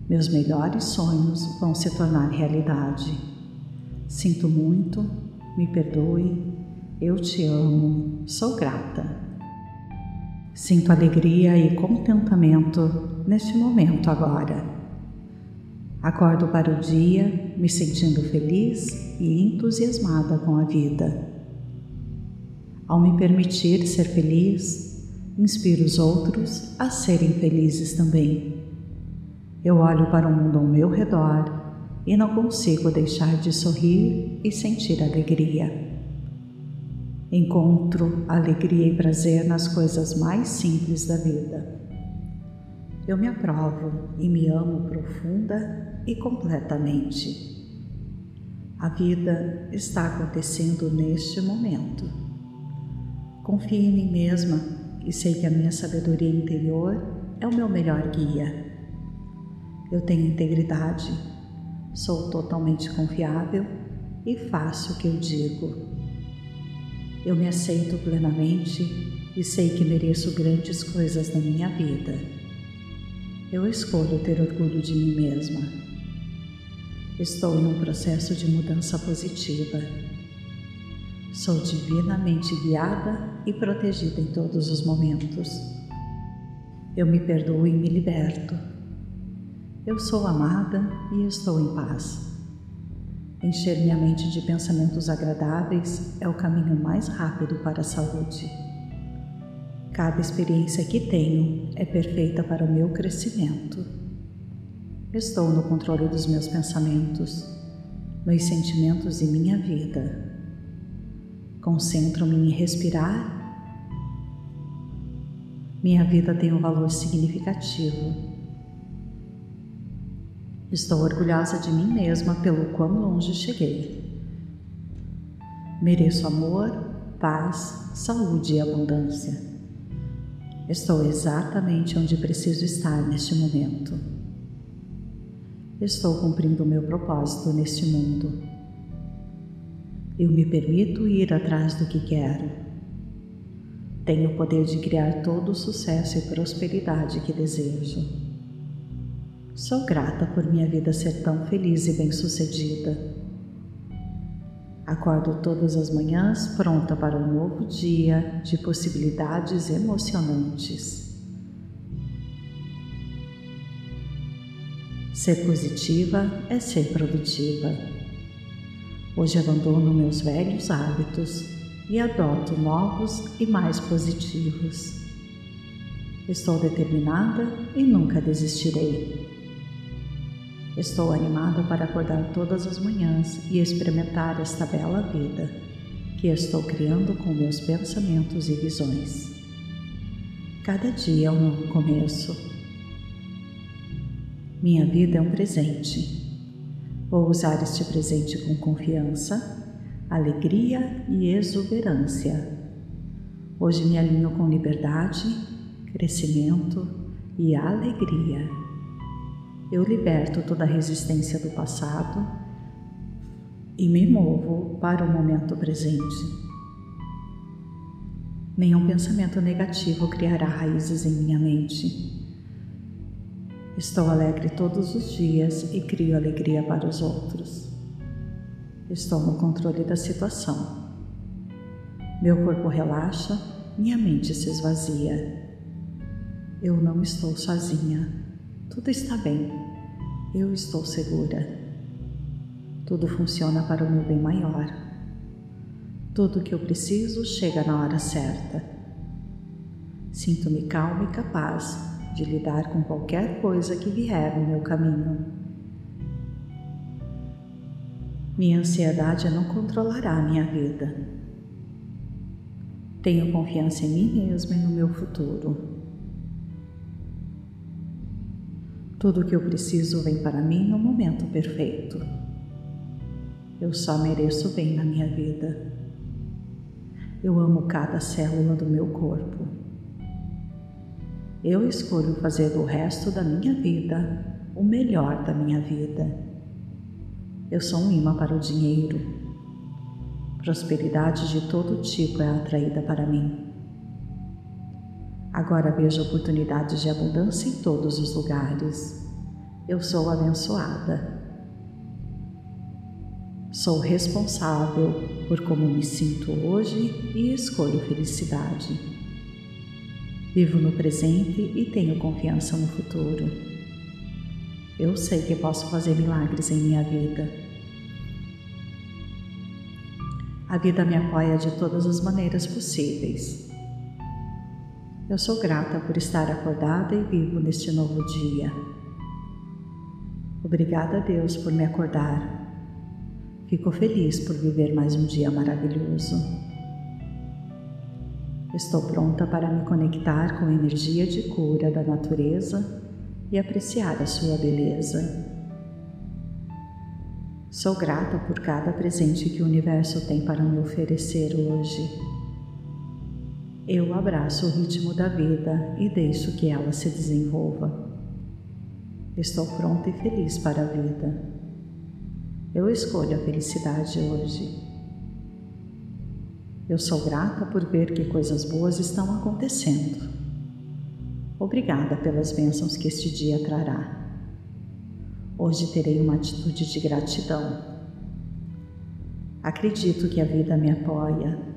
[SPEAKER 1] Meus melhores sonhos vão se tornar realidade. Sinto muito, me perdoe, eu te amo, sou grata. Sinto alegria e contentamento neste momento agora. Acordo para o dia me sentindo feliz e entusiasmada com a vida. Ao me permitir ser feliz, inspiro os outros a serem felizes também. Eu olho para o mundo ao meu redor e não consigo deixar de sorrir e sentir alegria. Encontro alegria e prazer nas coisas mais simples da vida. Eu me aprovo e me amo profunda e completamente. A vida está acontecendo neste momento. Confio em mim mesma e sei que a minha sabedoria interior é o meu melhor guia. Eu tenho integridade, sou totalmente confiável e faço o que eu digo. Eu me aceito plenamente e sei que mereço grandes coisas na minha vida. Eu escolho ter orgulho de mim mesma. Estou em um processo de mudança positiva. Sou divinamente guiada e protegida em todos os momentos. Eu me perdoo e me liberto. Eu sou amada e estou em paz. Encher minha mente de pensamentos agradáveis é o caminho mais rápido para a saúde. Cada experiência que tenho é perfeita para o meu crescimento. Estou no controle dos meus pensamentos, meus sentimentos e minha vida. Concentro-me em respirar. Minha vida tem um valor significativo. Estou orgulhosa de mim mesma pelo quão longe cheguei. Mereço amor, paz, saúde e abundância. Estou exatamente onde preciso estar neste momento. Estou cumprindo o meu propósito neste mundo. Eu me permito ir atrás do que quero. Tenho o poder de criar todo o sucesso e prosperidade que desejo. Sou grata por minha vida ser tão feliz e bem-sucedida. Acordo todas as manhãs pronta para um novo dia de possibilidades emocionantes. Ser positiva é ser produtiva. Hoje abandono meus velhos hábitos e adoto novos e mais positivos. Estou determinada e nunca desistirei. Estou animada para acordar todas as manhãs e experimentar esta bela vida que estou criando com meus pensamentos e visões. Cada dia é um novo começo minha vida é um presente. Vou usar este presente com confiança, alegria e exuberância. Hoje me alinho com liberdade, crescimento e alegria. Eu liberto toda a resistência do passado e me movo para o momento presente. Nenhum pensamento negativo criará raízes em minha mente. Estou alegre todos os dias e crio alegria para os outros. Estou no controle da situação. Meu corpo relaxa, minha mente se esvazia. Eu não estou sozinha. Tudo está bem. Eu estou segura. Tudo funciona para o meu bem maior. Tudo o que eu preciso chega na hora certa. Sinto-me calma e capaz de lidar com qualquer coisa que vier no meu caminho. Minha ansiedade não controlará a minha vida. Tenho confiança em mim mesma e no meu futuro. Tudo o que eu preciso vem para mim no momento perfeito. Eu só mereço bem na minha vida. Eu amo cada célula do meu corpo. Eu escolho fazer do resto da minha vida o melhor da minha vida. Eu sou um imã para o dinheiro. Prosperidade de todo tipo é atraída para mim. Agora vejo oportunidades de abundância em todos os lugares. Eu sou abençoada. Sou responsável por como me sinto hoje e escolho felicidade. Vivo no presente e tenho confiança no futuro. Eu sei que posso fazer milagres em minha vida. A vida me apoia de todas as maneiras possíveis. Eu sou grata por estar acordada e vivo neste novo dia. Obrigada a Deus por me acordar. Fico feliz por viver mais um dia maravilhoso. Estou pronta para me conectar com a energia de cura da natureza e apreciar a sua beleza. Sou grata por cada presente que o universo tem para me oferecer hoje. Eu abraço o ritmo da vida e deixo que ela se desenvolva. Estou pronta e feliz para a vida. Eu escolho a felicidade hoje. Eu sou grata por ver que coisas boas estão acontecendo. Obrigada pelas bênçãos que este dia trará. Hoje terei uma atitude de gratidão. Acredito que a vida me apoia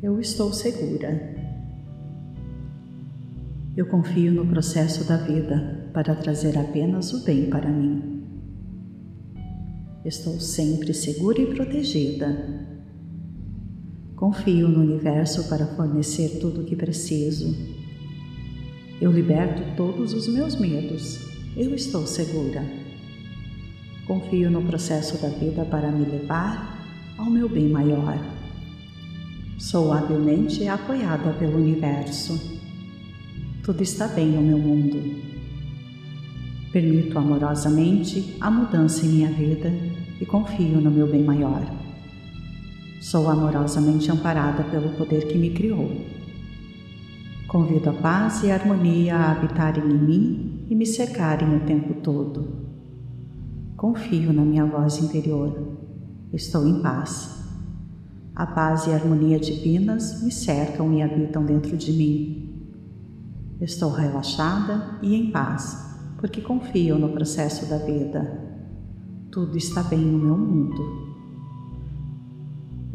[SPEAKER 1] eu estou segura. Eu confio no processo da vida para trazer apenas o bem para mim. Estou sempre segura e protegida. Confio no universo para fornecer tudo o que preciso. Eu liberto todos os meus medos. Eu estou segura. Confio no processo da vida para me levar ao meu bem maior. Sou habilmente apoiada pelo universo. Tudo está bem no meu mundo. Permito amorosamente a mudança em minha vida e confio no meu bem maior. Sou amorosamente amparada pelo poder que me criou. Convido a paz e a harmonia a habitarem em mim e me cercarem o tempo todo. Confio na minha voz interior. Estou em paz. A paz e a harmonia divinas me cercam e habitam dentro de mim. Estou relaxada e em paz, porque confio no processo da vida. Tudo está bem no meu mundo.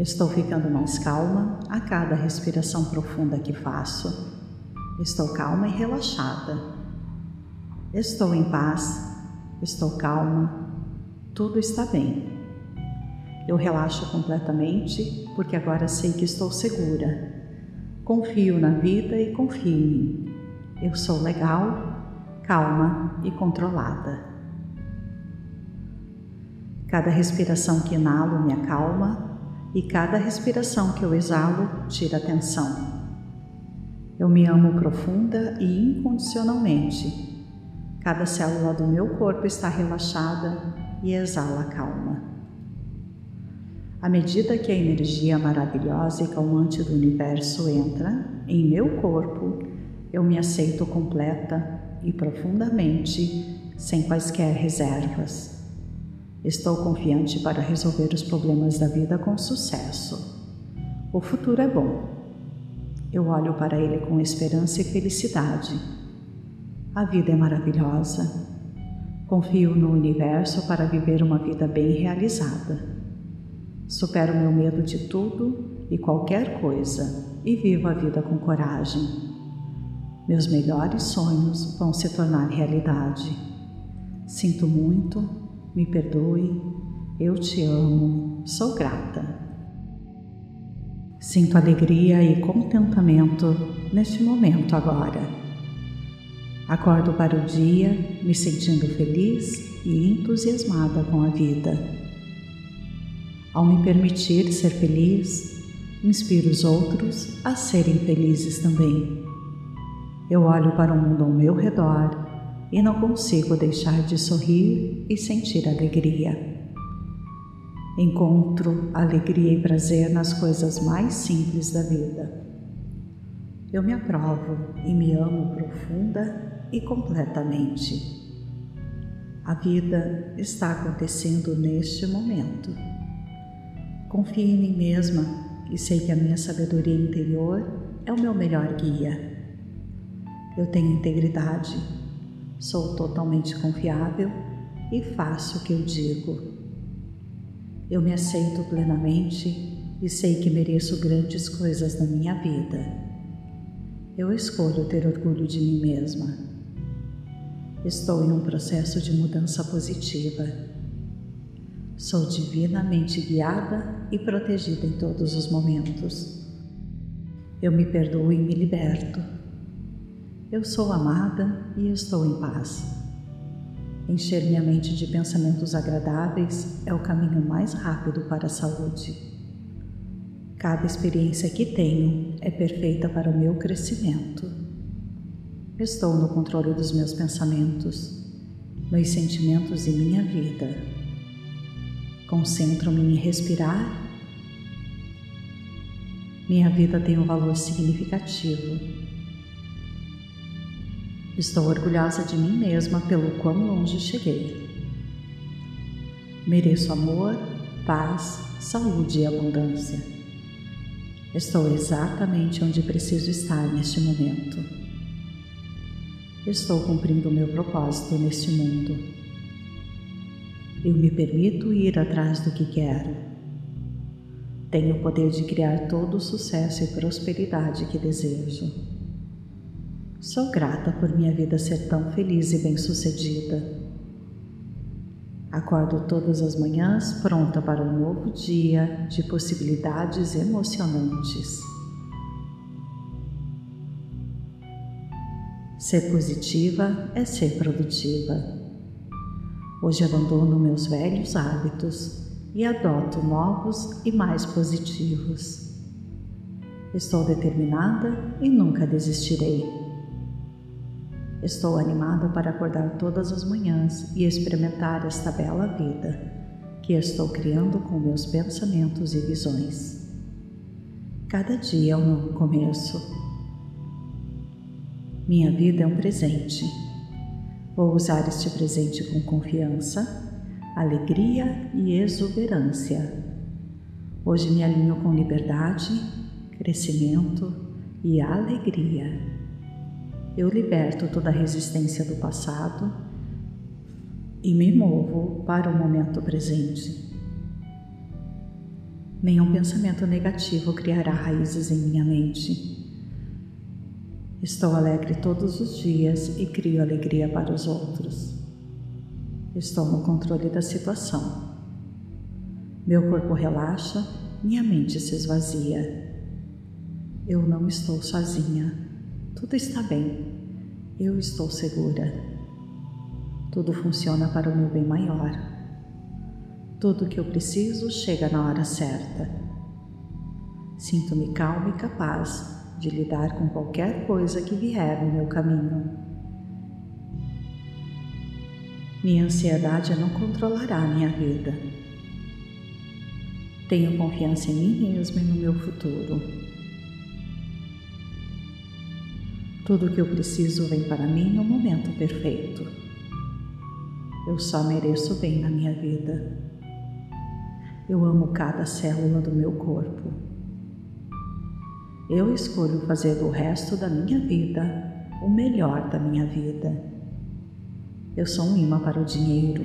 [SPEAKER 1] Estou ficando mais calma a cada respiração profunda que faço. Estou calma e relaxada. Estou em paz, estou calma, tudo está bem. Eu relaxo completamente porque agora sei que estou segura. Confio na vida e confio em mim. Eu sou legal, calma e controlada. Cada respiração que inalo me acalma e cada respiração que eu exalo tira tensão. Eu me amo profunda e incondicionalmente. Cada célula do meu corpo está relaxada e exala calma. À medida que a energia maravilhosa e calmante do universo entra em meu corpo, eu me aceito completa e profundamente, sem quaisquer reservas. Estou confiante para resolver os problemas da vida com sucesso. O futuro é bom. Eu olho para ele com esperança e felicidade. A vida é maravilhosa. Confio no universo para viver uma vida bem realizada. Supero meu medo de tudo e qualquer coisa e vivo a vida com coragem. Meus melhores sonhos vão se tornar realidade. Sinto muito, me perdoe, eu te amo, sou grata. Sinto alegria e contentamento neste momento agora. Acordo para o dia me sentindo feliz e entusiasmada com a vida. Ao me permitir ser feliz, inspiro os outros a serem felizes também. Eu olho para o mundo ao meu redor e não consigo deixar de sorrir e sentir alegria. Encontro alegria e prazer nas coisas mais simples da vida. Eu me aprovo e me amo profunda e completamente. A vida está acontecendo neste momento. Confio em mim mesma e sei que a minha sabedoria interior é o meu melhor guia. Eu tenho integridade, sou totalmente confiável e faço o que eu digo. Eu me aceito plenamente e sei que mereço grandes coisas na minha vida. Eu escolho ter orgulho de mim mesma. Estou em um processo de mudança positiva Sou divinamente guiada e protegida em todos os momentos. Eu me perdoo e me liberto. Eu sou amada e estou em paz. Encher minha mente de pensamentos agradáveis é o caminho mais rápido para a saúde. Cada experiência que tenho é perfeita para o meu crescimento. Estou no controle dos meus pensamentos, meus sentimentos e minha vida. Concentro-me em respirar. Minha vida tem um valor significativo Estou orgulhosa de mim mesma pelo quão longe cheguei. Mereço amor, paz, saúde e abundância. Estou exatamente onde preciso estar neste momento. Estou cumprindo o meu propósito neste mundo. Eu me permito ir atrás do que quero. Tenho o poder de criar todo o sucesso e prosperidade que desejo. Sou grata por minha vida ser tão feliz e bem-sucedida. Acordo todas as manhãs pronta para um novo dia de possibilidades emocionantes. Ser positiva é ser produtiva. Hoje abandono meus velhos hábitos e adoto novos e mais positivos. Estou determinada e nunca desistirei. Estou animada para acordar todas as manhãs e experimentar esta bela vida que estou criando com meus pensamentos e visões. Cada dia é um novo começo. Minha vida é um presente. Vou usar este presente com confiança, alegria e exuberância. Hoje me alinho com liberdade, crescimento e alegria. Eu liberto toda a resistência do passado e me movo para o momento presente. Nenhum pensamento negativo criará raízes em minha mente. Estou alegre todos os dias e crio alegria para os outros. Estou no controle da situação. Meu corpo relaxa, minha mente se esvazia. Eu não estou sozinha. Tudo está bem. Eu estou segura. Tudo funciona para o meu bem maior. Tudo o que eu preciso chega na hora certa. Sinto-me calma e capaz de lidar com qualquer coisa que vier no meu caminho. Minha ansiedade não controlará minha vida. Tenho confiança em mim mesmo e no meu futuro. Tudo o que eu preciso vem para mim no momento perfeito. Eu só mereço bem na minha vida. Eu amo cada célula do meu corpo. Eu escolho fazer do resto da minha vida o melhor da minha vida. Eu sou um imã para o dinheiro.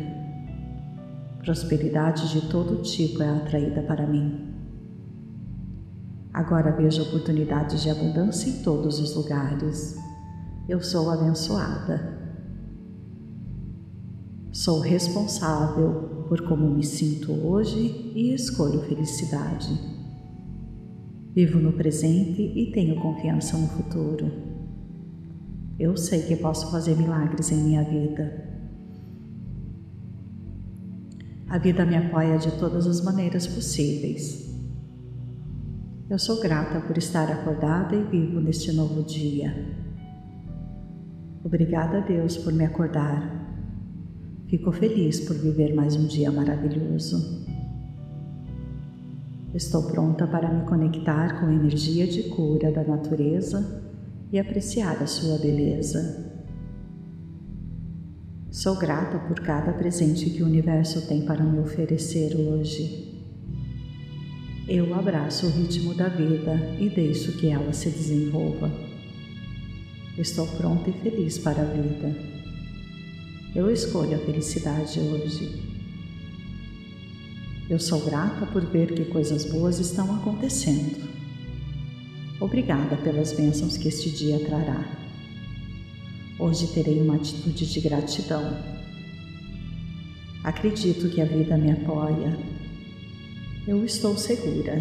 [SPEAKER 1] Prosperidade de todo tipo é atraída para mim. Agora vejo oportunidades de abundância em todos os lugares. Eu sou abençoada. Sou responsável por como me sinto hoje e escolho felicidade. Vivo no presente e tenho confiança no futuro. Eu sei que posso fazer milagres em minha vida. A vida me apoia de todas as maneiras possíveis. Eu sou grata por estar acordada e vivo neste novo dia. Obrigada a Deus por me acordar. Fico feliz por viver mais um dia maravilhoso. Estou pronta para me conectar com a energia de cura da natureza e apreciar a sua beleza. Sou grata por cada presente que o universo tem para me oferecer hoje. Eu abraço o ritmo da vida e deixo que ela se desenvolva. Estou pronta e feliz para a vida. Eu escolho a felicidade hoje. Eu sou grata por ver que coisas boas estão acontecendo. Obrigada pelas bênçãos que este dia trará. Hoje terei uma atitude de gratidão. Acredito que a vida me apoia eu estou segura.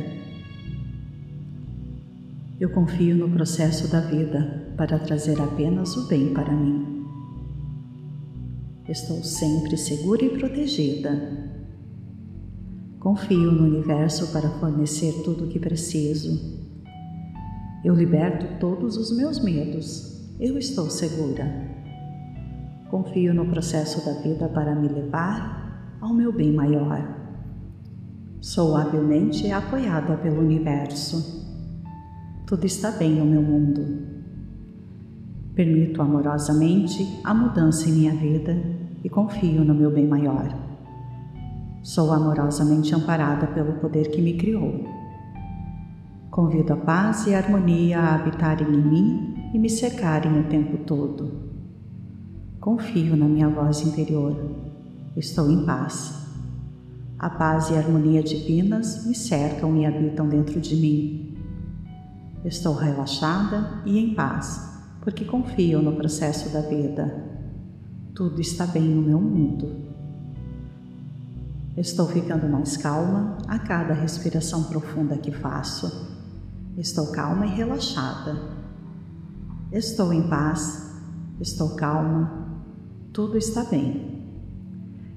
[SPEAKER 1] Eu confio no processo da vida. para trazer apenas o bem para mim. Estou sempre segura e protegida. Confio no universo para fornecer tudo o que preciso. Eu liberto todos os meus medos. Eu estou segura. Confio no processo da vida para me levar ao meu bem maior. Sou habilmente apoiada pelo universo. Tudo está bem no meu mundo. Permito amorosamente a mudança em minha vida e confio no meu bem maior. Sou amorosamente amparada pelo poder que me criou. Convido a paz e a harmonia a habitarem em mim e me cercarem o tempo todo. Confio na minha voz interior. Estou em paz. A paz e a harmonia divinas me cercam e habitam dentro de mim. Estou relaxada e em paz porque confio no processo da vida. Tudo está bem no meu mundo. Estou ficando mais calma a cada respiração profunda que faço. Estou calma e relaxada. Estou em paz, estou calma, tudo está bem.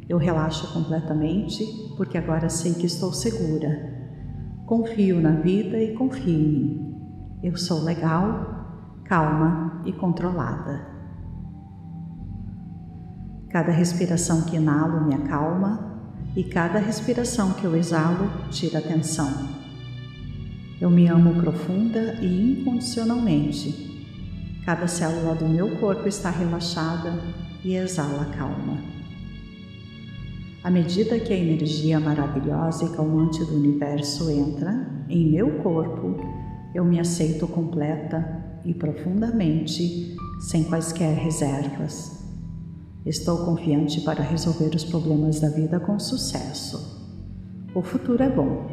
[SPEAKER 1] Eu relaxo completamente porque agora sei que estou segura. Confio na vida e confio em mim. Eu sou legal, calma e controlada. Cada respiração que inalo me acalma e cada respiração que eu exalo tira tensão. Eu me amo profunda e incondicionalmente. Cada célula do meu corpo está relaxada e exala calma. À medida que a energia maravilhosa e calmante do universo entra em meu corpo, eu me aceito completa e profundamente, sem quaisquer reservas. Estou confiante para resolver os problemas da vida com sucesso. O futuro é bom.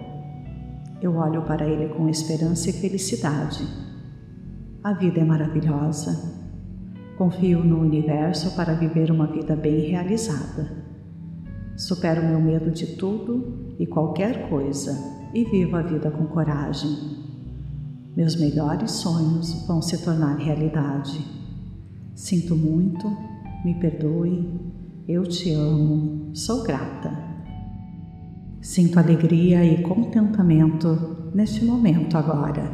[SPEAKER 1] Eu olho para ele com esperança e felicidade. A vida é maravilhosa. Confio no universo para viver uma vida bem realizada. Supero meu medo de tudo e qualquer coisa e vivo a vida com coragem. Meus melhores sonhos vão se tornar realidade. Sinto muito, me perdoe, eu te amo, sou grata. Sinto alegria e contentamento neste momento agora.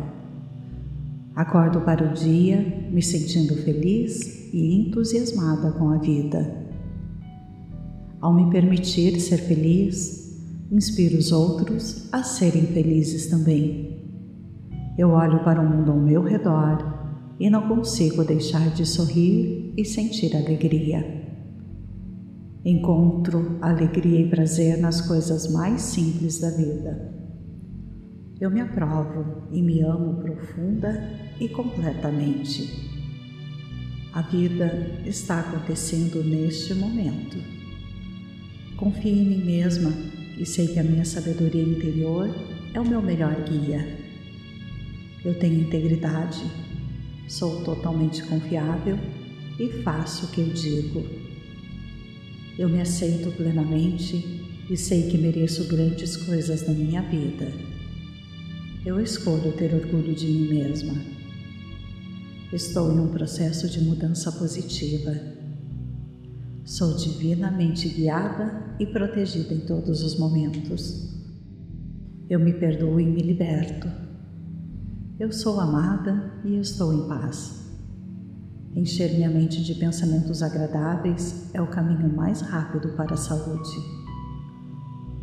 [SPEAKER 1] Acordo para o dia me sentindo feliz e entusiasmada com a vida. Ao me permitir ser feliz, inspiro os outros a serem felizes também. Eu olho para o mundo ao meu redor e não consigo deixar de sorrir e sentir alegria. Encontro alegria e prazer nas coisas mais simples da vida. Eu me aprovo e me amo profunda e completamente. A vida está acontecendo neste momento. Confio em mim mesma e sei que a minha sabedoria interior é o meu melhor guia. Eu tenho integridade, sou totalmente confiável e faço o que eu digo. Eu me aceito plenamente e sei que mereço grandes coisas na minha vida. Eu escolho ter orgulho de mim mesma. Estou em um processo de mudança positiva. Sou divinamente guiada e protegida em todos os momentos. Eu me perdoo e me liberto. Eu sou amada e estou em paz. Encher minha mente de pensamentos agradáveis é o caminho mais rápido para a saúde.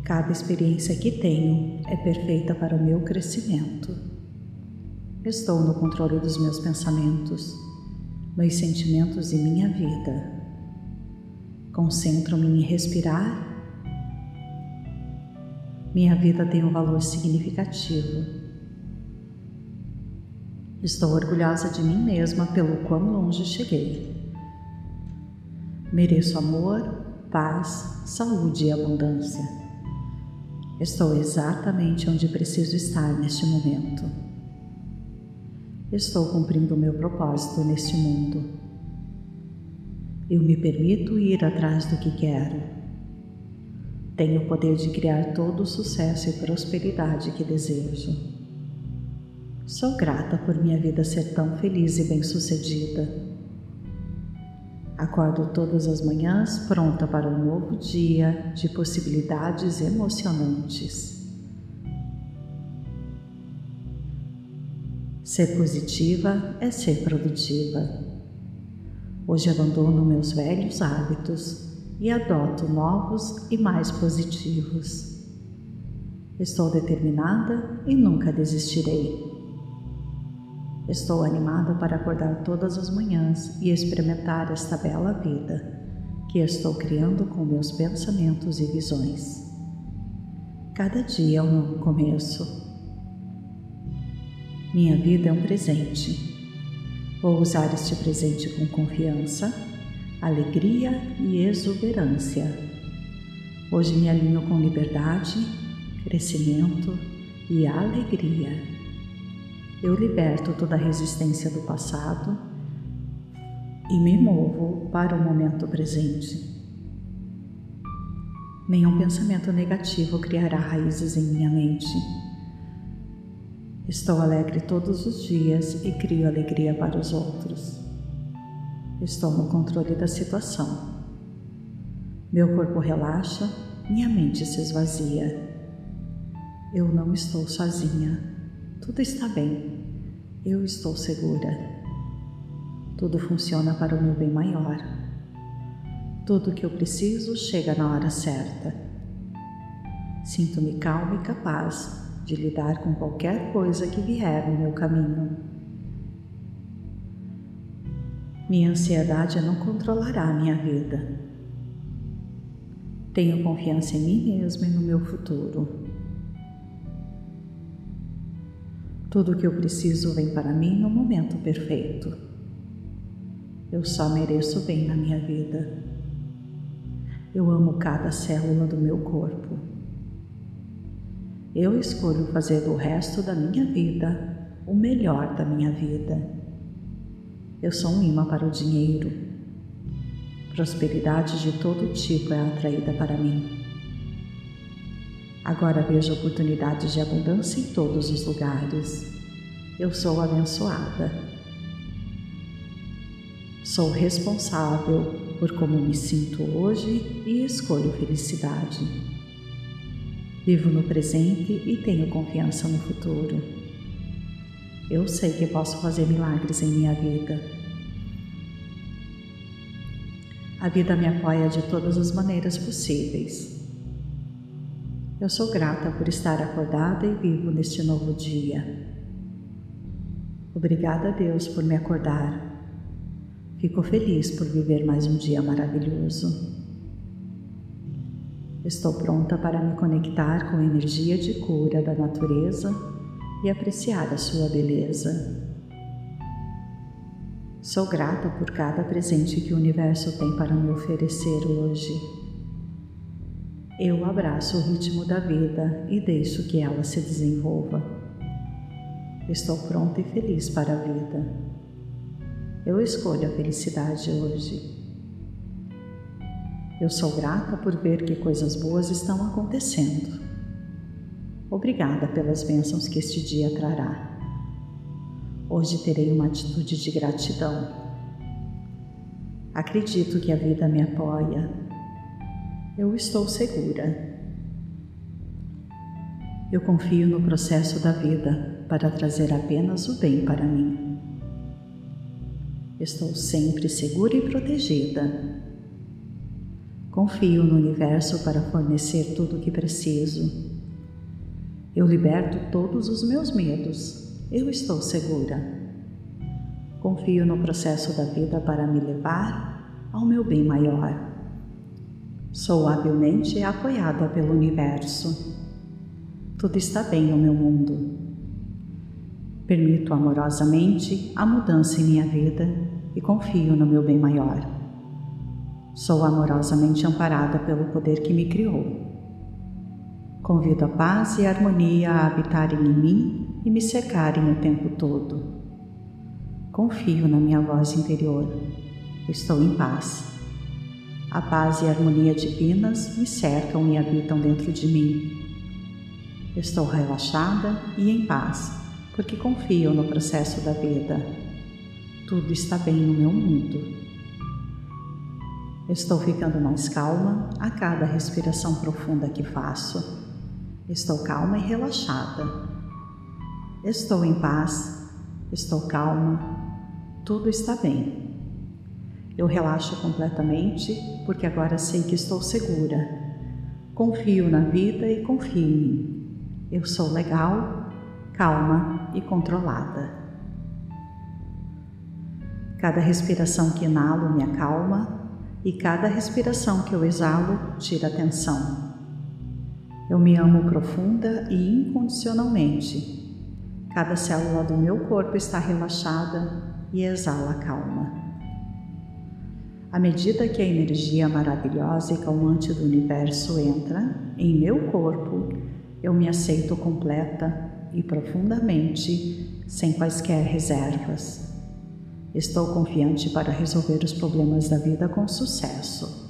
[SPEAKER 1] Cada experiência que tenho é perfeita para o meu crescimento. Estou no controle dos meus pensamentos, meus sentimentos e minha vida. Concentro-me em respirar. Minha vida tem um valor significativo Estou orgulhosa de mim mesma pelo quão longe cheguei. Mereço amor, paz, saúde e abundância. Estou exatamente onde preciso estar neste momento. Estou cumprindo o meu propósito neste mundo. Eu me permito ir atrás do que quero. Tenho o poder de criar todo o sucesso e prosperidade que desejo. Sou grata por minha vida ser tão feliz e bem-sucedida. Acordo todas as manhãs pronta para um novo dia de possibilidades emocionantes. Ser positiva é ser produtiva. Hoje abandono meus velhos hábitos e adoto novos e mais positivos. Estou determinada e nunca desistirei. Estou animada para acordar todas as manhãs e experimentar esta bela vida que estou criando com meus pensamentos e visões. Cada dia é um novo começo. Minha vida é um presente. Vou usar este presente com confiança, alegria e exuberância. Hoje me alinho com liberdade, crescimento e alegria eu liberto toda a resistência do passado e me movo para o momento presente. Nenhum pensamento negativo criará raízes em minha mente. Estou alegre todos os dias e crio alegria para os outros. Estou no controle da situação. Meu corpo relaxa, minha mente se esvazia. Eu não estou sozinha. Tudo está bem. Eu estou segura. Tudo funciona para o meu bem maior. Tudo o que eu preciso chega na hora certa. Sinto-me calma e capaz de lidar com qualquer coisa que vier no meu caminho. Minha ansiedade não controlará minha vida. Tenho confiança em mim mesma e no meu futuro. Tudo o que eu preciso vem para mim no momento perfeito. Eu só mereço bem na minha vida. Eu amo cada célula do meu corpo. Eu escolho fazer do resto da minha vida o melhor da minha vida. Eu sou um imã para o dinheiro. Prosperidade de todo tipo é atraída para mim. Agora vejo oportunidades de abundância em todos os lugares. Eu sou abençoada. Sou responsável por como me sinto hoje e escolho felicidade. Vivo no presente e tenho confiança no futuro. Eu sei que posso fazer milagres em minha vida. A vida me apoia de todas as maneiras possíveis. Eu sou grata por estar acordada e vivo neste novo dia. Obrigada a Deus por me acordar. Fico feliz por viver mais um dia maravilhoso. Estou pronta para me conectar com a energia de cura da natureza e apreciar a sua beleza. Sou grata por cada presente que o universo tem para me oferecer hoje. Eu abraço o ritmo da vida e deixo que ela se desenvolva. Estou pronta e feliz para a vida. Eu escolho a felicidade hoje. Eu sou grata por ver que coisas boas estão acontecendo. Obrigada pelas bênçãos que este dia trará. Hoje terei uma atitude de gratidão. Acredito que a vida me apoia eu estou segura. Eu confio no processo da vida para trazer apenas o bem para mim. Estou sempre segura e protegida. Confio no universo para fornecer tudo o que preciso. Eu liberto todos os meus medos. Eu estou segura. Confio no processo da vida para me levar ao meu bem maior. Sou habilmente apoiada pelo universo. Tudo está bem no meu mundo. Permito amorosamente a mudança em minha vida e confio no meu bem maior. Sou amorosamente amparada pelo poder que me criou. Convido a paz e a harmonia a habitarem em mim e me secarem o tempo todo. Confio na minha voz interior. Estou em paz. A paz e a harmonia divinas me cercam e habitam dentro de mim. Estou relaxada e em paz, porque confio no processo da vida. Tudo está bem no meu mundo. Estou ficando mais calma a cada respiração profunda que faço. Estou calma e relaxada. Estou em paz, estou calma, tudo está bem. Eu relaxo completamente porque agora sei que estou segura. Confio na vida e confio em mim. Eu sou legal, calma e controlada. Cada respiração que inalo me acalma e cada respiração que eu exalo tira tensão. Eu me amo profunda e incondicionalmente. Cada célula do meu corpo está relaxada e exala calma. À medida que a energia maravilhosa e calmante do universo entra em meu corpo, eu me aceito completa e profundamente, sem quaisquer reservas. Estou confiante para resolver os problemas da vida com sucesso.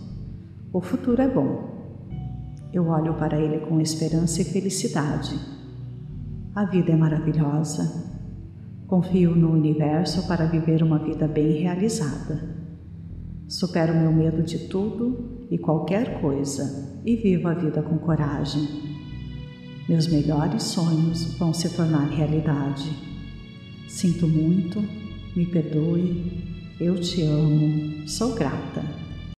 [SPEAKER 1] O futuro é bom. Eu olho para ele com esperança e felicidade. A vida é maravilhosa. Confio no universo para viver uma vida bem realizada. Supero meu medo de tudo e qualquer coisa e vivo a vida com coragem. Meus melhores sonhos vão se tornar realidade. Sinto muito, me perdoe, eu te amo, sou grata.